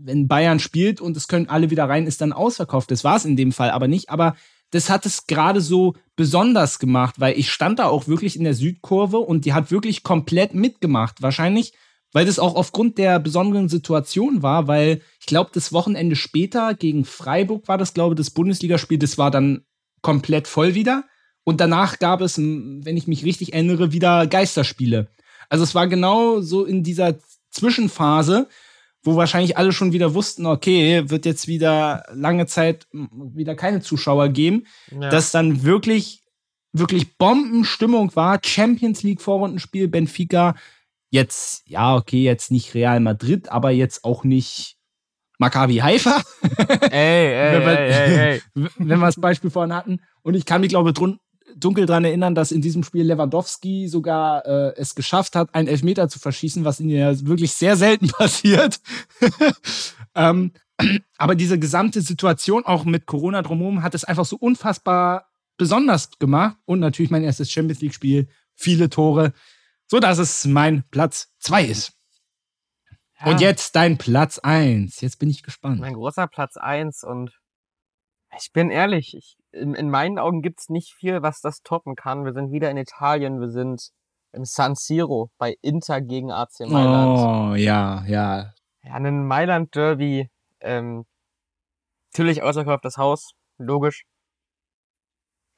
wenn Bayern spielt und es können alle wieder rein, ist dann ausverkauft. Das war es in dem Fall aber nicht. Aber das hat es gerade so besonders gemacht, weil ich stand da auch wirklich in der Südkurve und die hat wirklich komplett mitgemacht. Wahrscheinlich, weil das auch aufgrund der besonderen Situation war, weil ich glaube, das Wochenende später gegen Freiburg war das, glaube ich, das Bundesligaspiel, das war dann komplett voll wieder. Und danach gab es, wenn ich mich richtig erinnere, wieder Geisterspiele. Also es war genau so in dieser Zwischenphase, wo wahrscheinlich alle schon wieder wussten, okay, wird jetzt wieder lange Zeit wieder keine Zuschauer geben,
Ja.
dass dann wirklich, wirklich Bombenstimmung war. Champions League Vorrundenspiel, Benfica. Jetzt, ja, okay, jetzt nicht Real Madrid, aber jetzt auch nicht Maccabi Haifa,
ey, *laughs* ey,
wenn wir-
ey, ey, ey. *laughs*
wenn wir das Beispiel vorhin hatten. Und ich kann mich, glaube ich, drun dunkel dran erinnern, dass in diesem Spiel Lewandowski sogar äh, es geschafft hat, einen Elfmeter zu verschießen, was ihm ja wirklich sehr selten *laughs* passiert. *laughs* ähm, aber diese gesamte Situation, auch mit Corona drumherum, hat es einfach so unfassbar besonders gemacht. Und natürlich mein erstes Champions League-Spiel, viele Tore, so dass es mein Platz zwei ist. Und
Ja.
jetzt dein Platz eins. Jetzt bin ich gespannt.
mein großer Platz eins und ich bin ehrlich, ich, in, in meinen Augen gibt's nicht viel, was das toppen kann. Wir sind wieder in Italien, wir sind im San Siro bei Inter gegen AC Mailand.
Oh, ja, ja.
Ja, ein Mailand Derby, ähm, natürlich ausverkauftes Haus, logisch.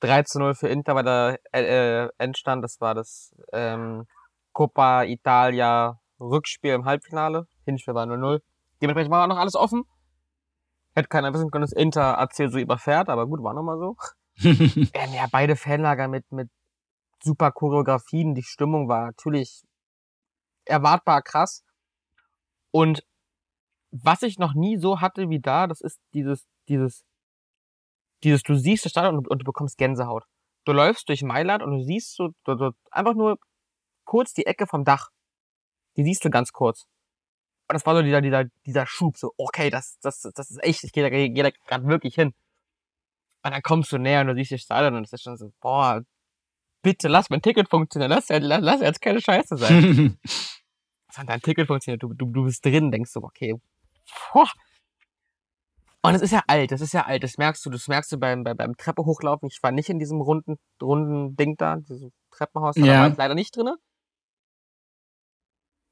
3 zu 0 für Inter war der äh, äh, Endstand, das war das ähm, Coppa Italia Rückspiel im Halbfinale. Hinspiel war 0-0. Dementsprechend war noch alles offen. Hätte keiner wissen können, dass Inter AC so überfährt, aber gut, war nochmal so. *laughs* ähm, ja, beide Fanlager mit, mit super Choreografien. Die Stimmung war natürlich erwartbar krass. Und was ich noch nie so hatte wie da, das ist dieses, dieses, dieses, du siehst das Stadion und, und du bekommst Gänsehaut. Du läufst durch Mailand und du siehst so, du, du, einfach nur kurz die Ecke vom Dach. Die siehst du ganz kurz. Und das war so dieser, dieser, dieser Schub, so, okay, das, das, das ist echt, ich gehe da, geh da gerade wirklich hin. Und dann kommst du näher und du siehst das Stadion und es ist schon so, boah, bitte lass mein Ticket funktionieren, lass, lass, lass jetzt keine Scheiße sein. *laughs* und dein Ticket funktioniert, du, du, du bist drin, denkst du, okay, boah. Und es ist ja alt, das ist ja alt, das merkst du, das merkst du beim, beim, beim Treppe hochlaufen. Ich war nicht in diesem runden, runden Ding da, diesem Treppenhaus, da
Ja.
war ich leider nicht drinne.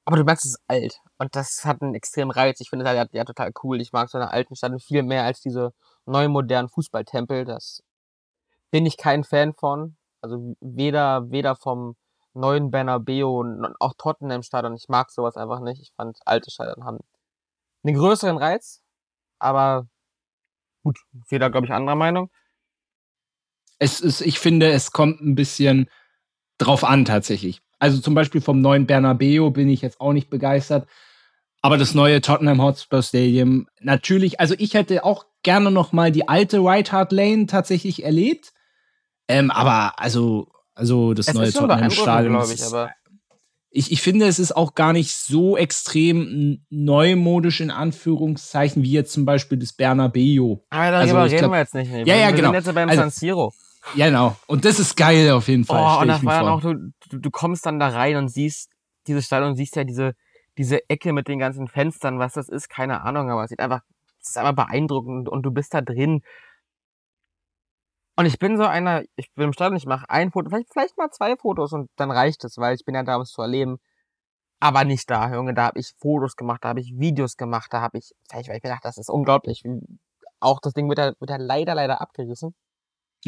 Aber du merkst, es ist alt. Und das hat einen extremen Reiz. Ich finde das ja, ja total cool. Ich mag so eine alten Stadt viel mehr als diese neuen modernen Fußballtempel. Das bin ich kein Fan von. Also weder, weder vom neuen Bernabeu und auch Tottenham Stadion. Ich mag sowas einfach nicht. Ich fand alte Stadien haben einen größeren Reiz. Aber gut, jeder, glaube ich, anderer Meinung.
es ist, ich finde, es kommt ein bisschen drauf an tatsächlich. Also zum Beispiel vom neuen Bernabeu bin ich jetzt auch nicht begeistert. Aber das neue Tottenham Hotspur Stadium, natürlich, also ich hätte auch gerne noch mal die alte White Hart Lane tatsächlich erlebt. Ähm, aber also, also das
Es
neue Tottenham Stadion.
glaube ich, aber
ich, ich finde, es ist auch gar nicht so extrem neumodisch in Anführungszeichen wie jetzt zum Beispiel das Bernabeu.
aber darüber
Also,
reden
glaub-
wir jetzt nicht. mehr.
Ja, ja,
wir
genau.
sind jetzt beim
Also-
San Siro.
Ja, genau. Und das ist geil auf jeden Fall.
Oh, und das war dann auch, du, du, kommst dann da rein und siehst dieses Stadion und siehst ja diese, diese Ecke mit den ganzen Fenstern, was das ist, keine Ahnung, aber es sieht einfach, es ist einfach beeindruckend und du bist da drin. Und ich bin so einer, ich bin im Stadion, ich mache ein Foto, vielleicht, vielleicht mal zwei Fotos und dann reicht es, weil ich bin ja da, um es zu erleben. Aber nicht da, Junge, da habe ich Fotos gemacht, da habe ich Videos gemacht, da habe ich, vielleicht, weil ich gedacht, das ist unglaublich. Auch das Ding wird ja, wird ja leider, leider abgerissen.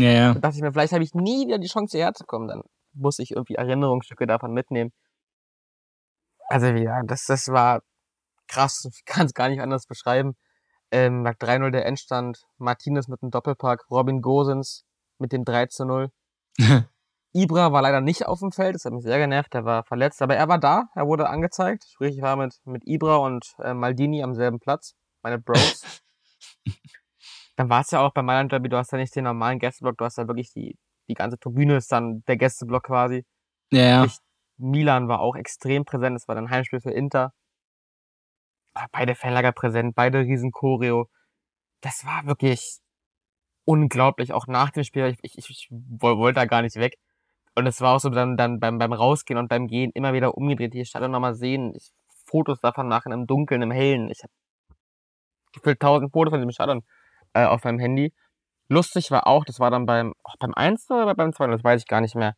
Ja, ja.
Da dachte ich mir, vielleicht habe ich nie wieder die Chance, hierher zu kommen. Dann muss ich irgendwie Erinnerungsstücke davon mitnehmen. Also ja, das, das war krass. *laughs* Ich kann es gar nicht anders beschreiben. Ähm, nach 3-0 der Endstand. Martinez mit dem Doppelpack. Robin Gosens mit dem 3-0. *laughs* Ibra war leider nicht auf dem Feld. Das hat mich sehr genervt. Er war verletzt. Aber er war da. Er wurde angezeigt. Sprich, ich war mit, mit Ibra und äh, Maldini am selben Platz. Meine Bros. *laughs* dann war es ja auch beim Mailand Derby, du hast ja nicht den normalen Gästeblock, du hast ja wirklich die, die ganze Tribüne ist dann der Gästeblock quasi.
Ja, ja.
Ich- Milan war auch extrem präsent, es war dann Heimspiel für Inter. Ah, Beide Fanlager präsent, beide riesen Choreo. Das war wirklich unglaublich, auch nach dem Spiel, ich, ich, ich woll- wollte da gar nicht weg. Und es war auch so dann, dann beim, beim Rausgehen und beim Gehen immer wieder umgedreht, die Stadt nochmal sehen, ich, Fotos davon machen im Dunkeln, im Hellen. Ich habe gefühlt tausend Fotos von dem Stadion äh, auf meinem Handy. Lustig war auch, das war dann beim, auch beim 1 oder beim 2, das weiß ich gar nicht mehr.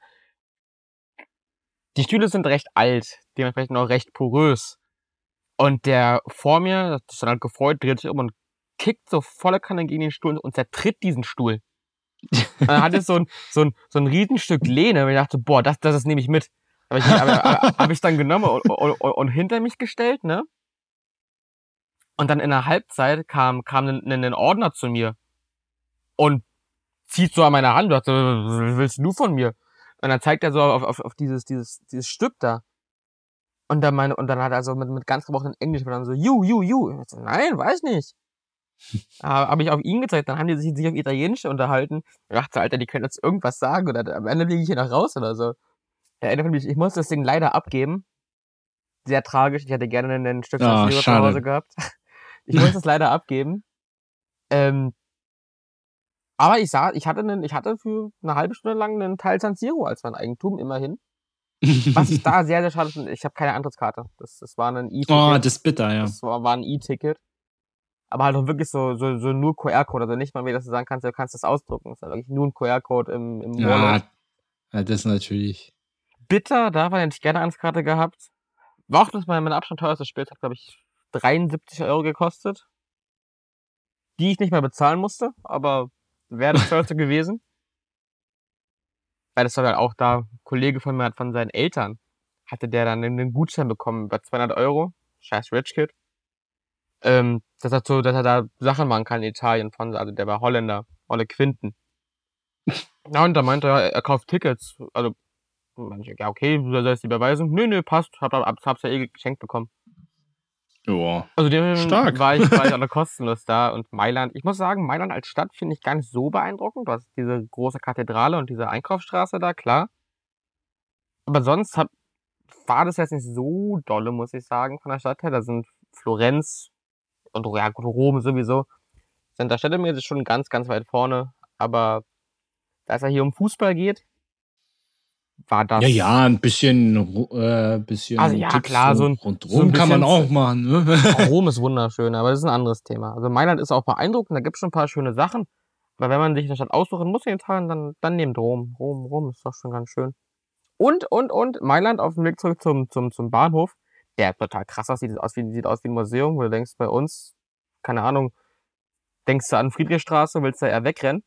Die Stühle sind recht alt, dementsprechend auch recht porös. Und der vor mir, das ist dann halt gefreut, dreht sich um und kickt so volle Kanne gegen den Stuhl und zertritt diesen Stuhl. Und dann hat es so ein, so ein, so ein Riesenstück Lehne, und ich dachte, boah, das, das ist nehme ich mit. Aber ich, aber, hab ich dann genommen und, und, und hinter mich gestellt, ne? Und dann in der Halbzeit kam, kam ein, ein, Ordner zu mir und zieht so an meiner Hand und sagt was willst du von mir? Und dann zeigt er so auf, auf, auf dieses, dieses, dieses Stück da. Und dann meine, und dann hat er so mit, mit ganz gebrochenem Englisch dann so, you, you, you. So, nein, weiß nicht. *laughs* Habe ich auf ihn gezeigt, dann haben die sich, sich auf Italienisch unterhalten. Ich dachte, Alter, die können jetzt irgendwas sagen oder am Ende fliege ich hier noch raus oder so. Ja, mich, ich muss das Ding leider abgeben. Sehr tragisch. Ich hätte gerne ein Stück Siro zu. Hause gehabt. Ich muss *laughs* es leider abgeben. Ähm, aber ich sah, ich hatte einen, ich hatte für eine halbe Stunde lang einen Teil San Siro als mein Eigentum, immerhin. Was ich da *laughs* sehr, sehr schade finde, ich habe keine Antrittskarte. Das, das war ein E-Ticket.
oh, das ist bitter, ja.
Das war, war ein E-Ticket. Aber halt auch wirklich so, so, so nur QR-Code. Also nicht mal, wie dass du sagen kannst, du kannst das ausdrucken. Das ist halt wirklich nur ein QR-Code im, im
Ja,
Wallet.
ja, das natürlich.
Bitter, da hätte ich gerne Antrittskarte gehabt. War auch das mein, mein Abstand teuerste Spiel. Das hat, glaube ich, 73 Euro gekostet. Die ich nicht mehr bezahlen musste, aber wäre das teuerste *laughs* gewesen. Weil das war halt auch da, ein Kollege von mir hat von seinen Eltern, hatte der dann einen Gutschein bekommen über 200 Euro scheiß Rich Kid, ähm, dass er so, dass er da Sachen machen kann in Italien von, also der war Holländer, Olle Quinten. *laughs* Ja, und da meinte er, er kauft Tickets. Also, ja, okay, soll es die beweisen? Nö, nö, passt. Hab, hab, hab's ja eh geschenkt bekommen.
Ja.
Also dem
Stark.
war ich, war ich *laughs* alle kostenlos da. Und Mailand, ich muss sagen, Mailand als Stadt finde ich gar nicht so beeindruckend. Du hast diese große Kathedrale und diese Einkaufsstraße da, klar. Aber sonst hab, war das jetzt nicht so dolle, muss ich sagen, von der Stadt her. Da sind Florenz und ja, gut, Rom sowieso. Sind da städtemäßig schon ganz, ganz weit vorne. Aber da es ja hier um Fußball geht, war das.
Ja, ja, ein bisschen, äh, bisschen.
Also ja,
Tipps
klar, so ein-
rundrum
so ein
kann man auch machen. Ne? *laughs* *laughs*
Rom ist wunderschön, aber das ist ein anderes Thema. Also Mailand ist auch beeindruckend, da gibt es schon ein paar schöne Sachen. Aber wenn man sich eine Stadt aussuchen muss in Italien, dann, dann nehmt Rom. Rom, Rom ist doch schon ganz schön. Und, und, und, Mailand auf dem Weg zurück zum, zum, zum Bahnhof, der total krass aussieht, sieht aus wie, sieht aus wie ein Museum, wo du denkst, bei uns, keine Ahnung, denkst du an Friedrichstraße, willst da eher wegrennen.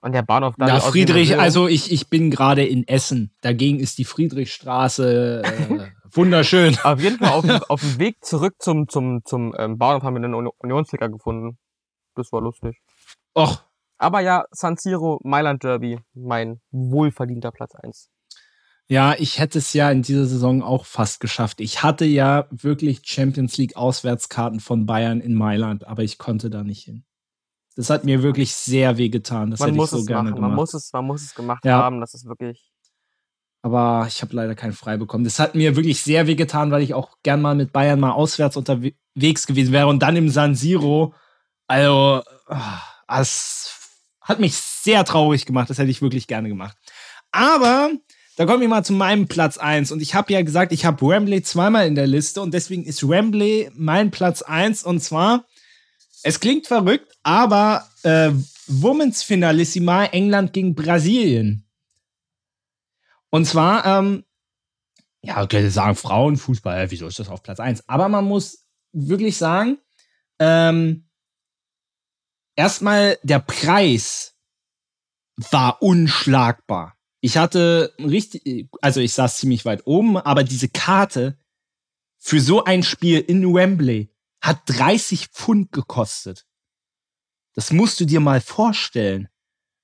Und der Bahnhof da ein
Friedrich, also ich, ich bin gerade in Essen. Dagegen ist die Friedrichstraße äh, wunderschön. *laughs*
Auf jeden Fall auf, dem- *laughs* auf dem Weg zurück zum, zum, zum ähm, Bahnhof haben wir einen Uni- Unionsticker gefunden. Das war lustig.
Och,
Aber ja, San Siro, Mailand Derby, mein wohlverdienter Platz 1.
ja, ich hätte es ja in dieser Saison auch fast geschafft. Ich hatte ja wirklich Champions League Auswärtskarten von Bayern in Mailand, aber ich konnte da nicht hin. Das hat mir wirklich sehr weh getan. Das
Man
hätte
muss
ich so
es
gerne
machen,
gemacht.
man muss es, man muss es gemacht
Ja.
haben, das ist wirklich.
aber ich habe leider keinen frei bekommen. Das hat mir wirklich sehr weh getan, weil ich auch gern mal mit Bayern mal auswärts unterwegs gewesen wäre und dann im San Siro. Also, ah, es hat mich sehr traurig gemacht. Das hätte ich wirklich gerne gemacht. Aber da komme ich mal zu meinem Platz 1. Und ich habe ja gesagt, ich habe Wembley zweimal in der Liste und deswegen ist Wembley mein Platz 1. Und zwar, es klingt verrückt, aber äh, Women's Finalissima England gegen Brasilien. Und zwar, ähm, ja, könnte sagen, Frauenfußball, wieso ist das auf Platz 1? Aber man muss wirklich sagen, ähm, erstmal der Preis war unschlagbar. Ich hatte richtig, also ich saß ziemlich weit oben, aber diese Karte für so ein Spiel in Wembley hat 30 Pfund gekostet. Das musst du dir mal vorstellen.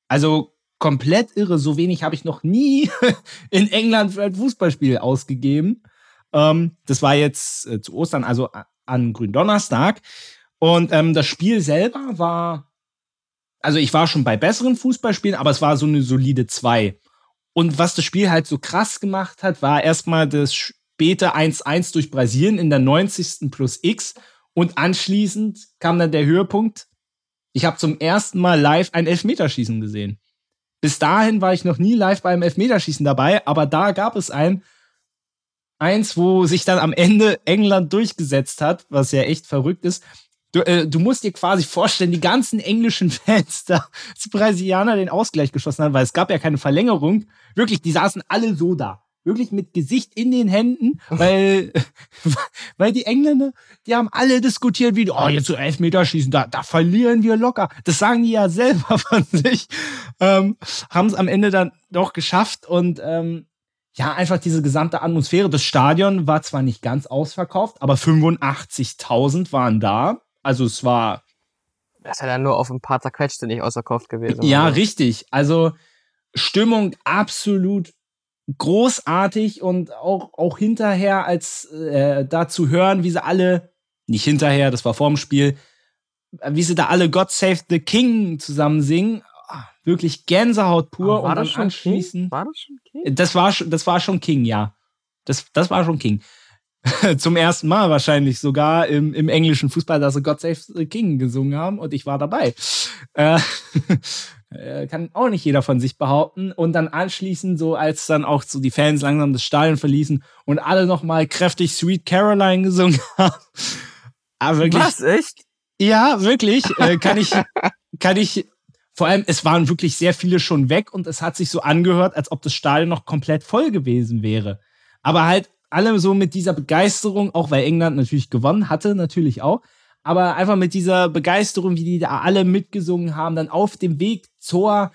Also komplett irre. So wenig habe ich noch nie *laughs* in England für ein Fußballspiel ausgegeben. Ähm, das war jetzt äh, zu Ostern, also an Gründonnerstag. Und ähm, das Spiel selber war, also ich war schon bei besseren Fußballspielen, aber es war so eine solide 2. Und was das Spiel halt so krass gemacht hat, war erstmal das späte 1-1 durch Brasilien in der 90. plus X. Und anschließend kam dann der Höhepunkt. Ich habe zum ersten Mal live ein Elfmeterschießen gesehen. Bis dahin war ich noch nie live beim Elfmeterschießen dabei, aber da gab es ein eins, wo sich dann am Ende England durchgesetzt hat, was ja echt verrückt ist. Du, äh, du musst dir quasi vorstellen, die ganzen englischen *laughs* Fans da, die Brasilianer den Ausgleich geschossen haben, weil es gab ja keine Verlängerung. Wirklich, die saßen alle so da. Wirklich mit Gesicht in den Händen, weil, *laughs* weil die Engländer, die haben alle diskutiert, wie, oh, jetzt so Elfmeterschießen, da, da verlieren wir locker. Das sagen die ja selber *laughs* von sich. Ähm, haben es am Ende dann doch geschafft und ähm, ja, einfach diese gesamte Atmosphäre. Das Stadion war zwar nicht ganz ausverkauft, aber 85.000 waren da. Also es war
Das ist ja dann nur auf ein paar zerquetschte nicht ausverkauft gewesen.
ja
Also,
richtig. Also Stimmung absolut großartig und auch auch hinterher als äh, da zu hören, wie sie alle nicht hinterher, das war vorm Spiel, äh, wie sie da alle God Save the King zusammen singen. Ah, Wirklich Gänsehaut pur
Aber war
und dann
das schon
anschließend
King? War das schon King?
das war, schon- das war schon King, ja. Das, das war schon King. *laughs* Zum ersten Mal wahrscheinlich sogar im, im englischen Fußball, dass sie God Save the King gesungen haben und ich war dabei. Äh, *laughs* kann auch nicht jeder von sich behaupten. Und dann anschließend, so als dann auch so die Fans langsam das Stadion verließen und alle nochmal kräftig Sweet Caroline gesungen *laughs* haben. Aber wirklich,
Was, echt?
ja, wirklich. Äh, kann ich, kann ich. Vor allem, es waren wirklich sehr viele schon weg und es hat sich so angehört, als ob das Stadion noch komplett voll gewesen wäre. Aber halt alle so mit dieser Begeisterung, auch weil England natürlich gewonnen hatte, natürlich auch. Aber einfach mit dieser Begeisterung, wie die da alle mitgesungen haben, dann auf dem Weg zur,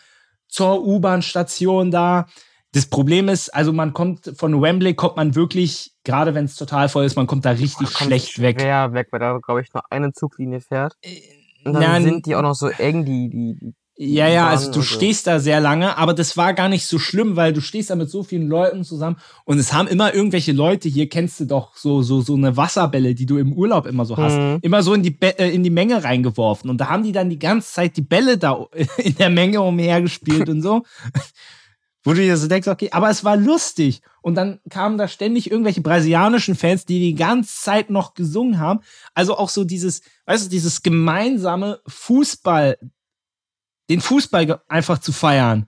zur U-Bahn-Station da. Das Problem ist, also man kommt von Wembley kommt man wirklich, gerade wenn es total voll ist, man kommt da richtig
Kommt
schlecht weg.
Schwer weg, weil da, glaube ich, nur eine Zuglinie fährt. Und dann
Na,
sind die auch noch so eng, die, die, die
Ja, ja, also du
und so.
stehst da sehr lange, aber das war gar nicht so schlimm, weil du stehst da mit so vielen Leuten zusammen und es haben immer irgendwelche Leute, hier kennst du doch so, so, so eine Wasserbälle, die du im Urlaub immer so hast,
Mhm.
immer so in die, Be äh, in die Menge reingeworfen und da haben die dann die ganze Zeit die Bälle da *laughs* in der Menge umhergespielt und so. *laughs* Wo du dir so denkst, okay, aber es war lustig. Und dann kamen da ständig irgendwelche brasilianischen Fans, die die ganze Zeit noch gesungen haben. Also auch so dieses, weißt du, dieses gemeinsame Fußball, den Fußball einfach zu feiern.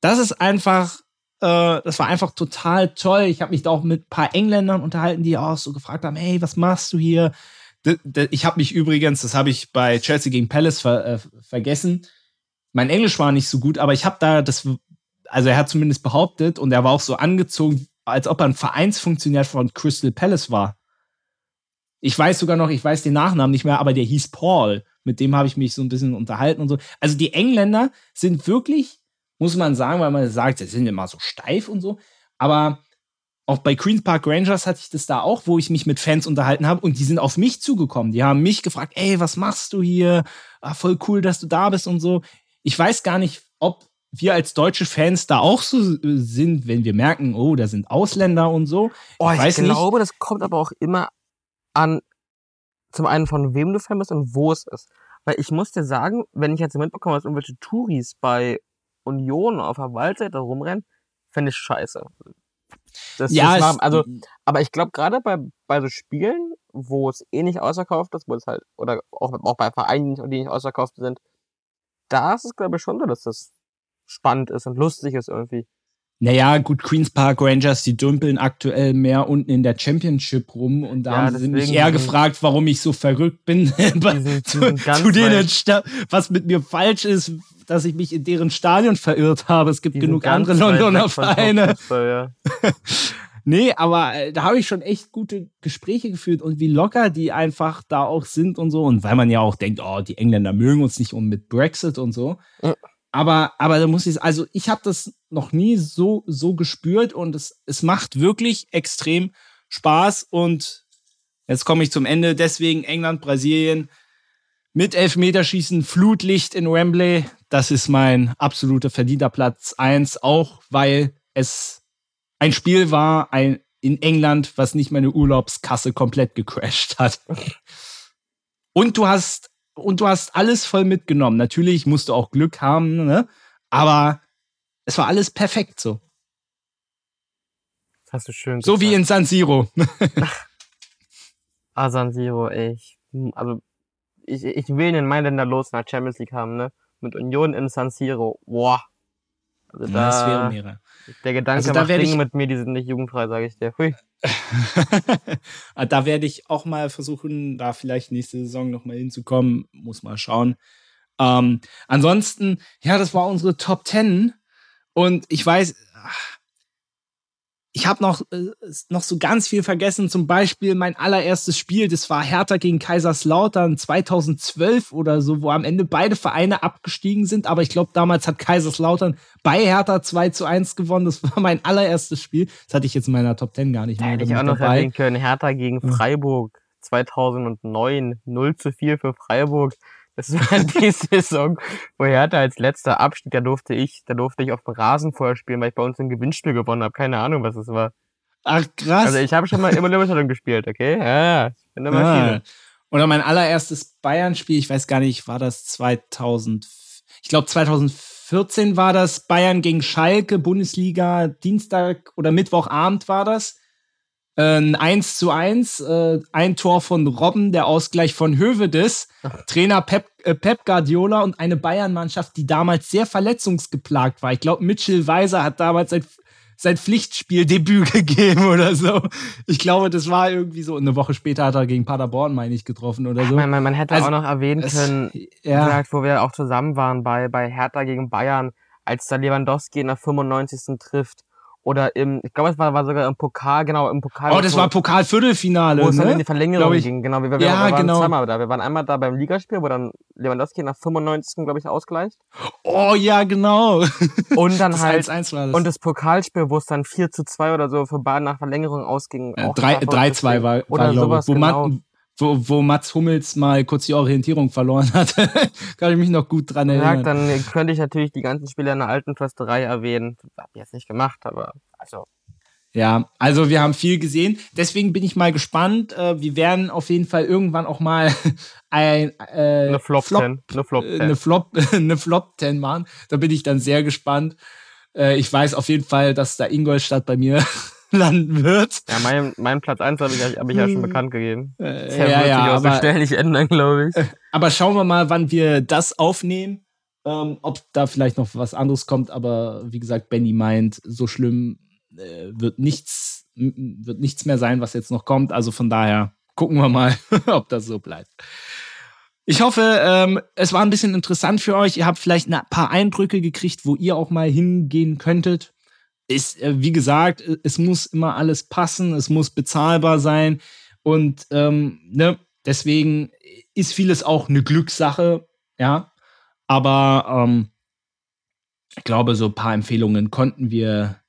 Das ist einfach, äh, das war einfach total toll. Ich habe mich da auch mit ein paar Engländern unterhalten, die auch so gefragt haben, hey, was machst du hier? Ich habe mich übrigens, das habe ich bei Chelsea gegen Palace ver äh, vergessen. Mein Englisch war nicht so gut, aber ich habe da das, also er hat zumindest behauptet und er war auch so angezogen, als ob er ein Vereinsfunktionär von Crystal Palace war. Ich weiß sogar noch, ich weiß den Nachnamen nicht mehr, aber der hieß Paul. Mit dem habe ich mich so ein bisschen unterhalten und so. Also die Engländer sind wirklich, muss man sagen, weil man sagt, sie sind immer so steif und so. Aber auch bei Queen's Park Rangers hatte ich das da auch, wo ich mich mit Fans unterhalten habe und die sind auf mich zugekommen. Die haben mich gefragt, ey, was machst du hier? Ah, voll cool, dass du da bist und so. Ich weiß gar nicht, ob wir als deutsche Fans da auch so sind, wenn wir merken, oh, da sind Ausländer und so.
Oh, ich,
nicht.
glaube, das kommt aber auch immer an, zum einen von wem du Fan bist und wo es ist. Weil ich muss dir sagen, wenn ich jetzt mitbekomme, dass irgendwelche Touris bei Union auf der Waldseite rumrennen, fände ich scheiße. Das,
ja, es-
also, aber ich glaube, gerade bei, bei so Spielen, wo es eh nicht ausverkauft ist, wo es halt, oder auch, auch bei Vereinen, die nicht ausverkauft sind, da ist es, glaube ich, schon so, dass das spannend ist und lustig ist irgendwie.
Naja, gut, Queen's Park Rangers, die dümpeln aktuell mehr unten in der Championship rum und da
Ja,
haben sie mich eher gefragt, warum ich so verrückt bin, *laughs* zu, zu denen, was mit mir falsch ist, dass ich mich in deren Stadion verirrt habe. Es gibt genug andere Londoner Vereine.
Ja. *laughs*
Nee, aber äh, da habe ich schon echt gute Gespräche geführt und wie locker die einfach da auch sind und so. Und weil man ja auch denkt, oh, die Engländer mögen uns nicht und mit Brexit und so.
Ja.
Aber, aber da muss ich, also ich habe das noch nie so, so gespürt und es, es macht wirklich extrem Spaß. Und jetzt komme ich zum Ende. Deswegen England, Brasilien mit Elfmeterschießen, Flutlicht in Wembley. Das ist mein absoluter verdienter Platz eins auch weil es ein Spiel war ein, in England, was nicht meine Urlaubskasse komplett gecrashed hat. *laughs* Und du hast, und du hast alles voll mitgenommen. Natürlich musst du auch Glück haben, ne? Aber es war alles perfekt so.
Das hast du schön
So wie
gesagt.
in San Siro.
Ah, San Siro, ey. Ich, hm, also, ich, ich will den Mailänder los nach Champions League haben, ne? Mit Union in San Siro. Boah. Also da,
das wäre mehrere.
Der Gedanke
Also da
macht Dinge
ich-
mit mir, die sind nicht jugendfrei, sage ich dir. Hui. *laughs*
da werde ich auch mal versuchen, da vielleicht nächste Saison noch mal hinzukommen. Muss mal schauen. Ähm, ansonsten, ja, das war unsere Top 10. Und ich weiß, ach, ich habe noch, äh, noch so ganz viel vergessen. Zum Beispiel mein allererstes Spiel, das war Hertha gegen Kaiserslautern 2012 oder so, wo am Ende beide Vereine abgestiegen sind. Aber ich glaube, damals hat Kaiserslautern bei Hertha 2 zu 1 gewonnen. Das *laughs* war mein allererstes Spiel. Das hatte ich jetzt in meiner Top 10 gar nicht
Da
mehr
hätte ich auch noch
dabei.
erwähnen können. Hertha gegen. Freiburg 2009. 0 zu 4 für Freiburg. Das war *laughs* die Saison, wo Hertha als letzter abstieg. Da durfte ich, da durfte ich auf dem Rasen vorher spielen, weil ich bei uns ein Gewinnspiel gewonnen habe. Keine Ahnung, was es war.
Ach, krass.
Also ich habe schon mal immer Limited gespielt, okay? Ja, ich bin immer
Ah.
viele.
Oder mein allererstes Bayern-Spiel, ich weiß gar nicht, war das 2000, ich glaube 2014 war das Bayern gegen Schalke, Bundesliga, Dienstag oder Mittwochabend war das. Äh, Ein 1 zu 1, äh, ein Tor von Robben, der Ausgleich von Hövedes, Trainer Pep, äh, Pep Guardiola und eine Bayern-Mannschaft, die damals sehr verletzungsgeplagt war. Ich glaube, Mitchell Weiser hat damals sein, sein Pflichtspieldebüt *laughs* gegeben oder so. Ich glaube, das war irgendwie so. Und eine Woche später hat er gegen Paderborn, meine ich, getroffen oder so.
Man, man, man hätte
Also,
auch noch erwähnen können,
ja.
gesagt, wo wir auch zusammen waren bei, bei Hertha gegen Bayern, als da Lewandowski in der 95. trifft oder im, ich glaube, es war, war sogar im Pokal, genau, im Pokal.
Oh, das
wo,
war Pokal-Viertelfinale,
wo es dann in
ne?
die Verlängerung
ich.
ging. Genau, wir, wir,
Ja,
wir waren
genau.
zweimal da. Wir waren einmal da beim Ligaspiel, wo dann Lewandowski nach 95. glaube ich ausgleicht.
Oh, ja, genau. *laughs*
Und dann halt
1-1 war das.
und das Pokalspiel, wo es dann 4 zu 2 oder so für Bayern nach Verlängerung ausging.
Äh,
auch
drei-
davon
3-2 war, war
Oder
glaube
sowas,
wo,
genau.
Wo, wo Mats Hummels mal kurz die Orientierung verloren hat. *laughs* Kann ich mich noch gut dran
Ja,
erinnern.
dann könnte ich natürlich die ganzen Spiele in der alten Försterei erwähnen. Hab ich jetzt nicht gemacht, aber also
Ja, also wir haben viel gesehen. Deswegen bin ich mal gespannt. Äh, wir werden auf jeden Fall irgendwann auch mal *laughs* ein äh,
eine Flop,
Flop
10. Eine Flop
äh,
10.
eine Flop, *laughs* eine Flop 10 machen. Da bin ich dann sehr gespannt. Äh, ich weiß auf jeden Fall, dass da Ingolstadt bei mir *laughs* landen wird.
ja, mein, mein Platz 1 habe ich, hab ich ja schon bekannt gegeben.
Äh,
Der
ja,
wird
ja,
sich auch so
aber,
schnell nicht ändern, glaube ich. *laughs*
aber schauen wir mal, wann wir das aufnehmen. Ähm, ob da vielleicht noch was anderes kommt. Aber wie gesagt, Benny meint, so schlimm äh, wird nichts, wird nichts mehr sein, was jetzt noch kommt. Also von daher gucken wir mal, *laughs* ob das so bleibt. Ich hoffe, ähm, es war ein bisschen interessant für euch. Ihr habt vielleicht ein paar Eindrücke gekriegt, wo ihr auch mal hingehen könntet. Ist, äh, wie gesagt, äh, es muss immer alles passen, es muss bezahlbar sein. Und ähm, ne, deswegen ist vieles auch eine Glückssache, ja. Aber ähm, ich glaube, so ein paar Empfehlungen konnten wir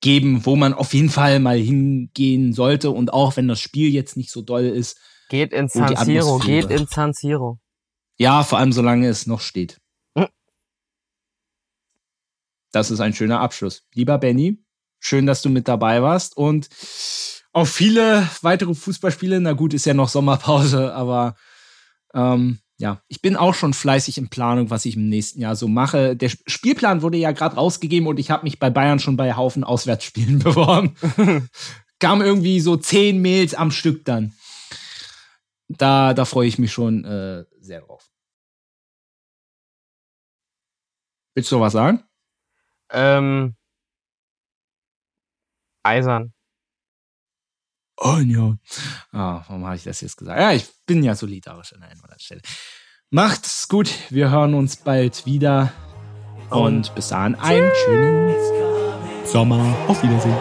geben, wo man auf jeden Fall mal hingehen sollte. Und auch wenn das Spiel jetzt nicht so doll ist,
Geht ins San Siro, geht ins San Siro.
ja, vor allem solange es noch steht. Das ist ein schöner Abschluss. Lieber Benny, schön, dass du mit dabei warst und auf viele weitere Fußballspiele. Na gut, ist ja noch Sommerpause, aber ähm, ja, ich bin auch schon fleißig in Planung, was ich im nächsten Jahr so mache. Der Sp- Spielplan wurde ja gerade rausgegeben und ich habe mich bei Bayern schon bei Haufen Auswärtsspielen *laughs* beworben. Kam irgendwie so zehn Mails am Stück dann. Da, da freue ich mich schon äh, sehr drauf. Willst du was sagen?
Ähm, Eisern.
Oh ja. Ah, warum habe ich das jetzt gesagt? Ja, ich bin ja solidarisch an der einen oder anderen Stelle. Macht's gut, wir hören uns bald wieder. Und bis dahin einen schönen Sommer. Auf Wiedersehen.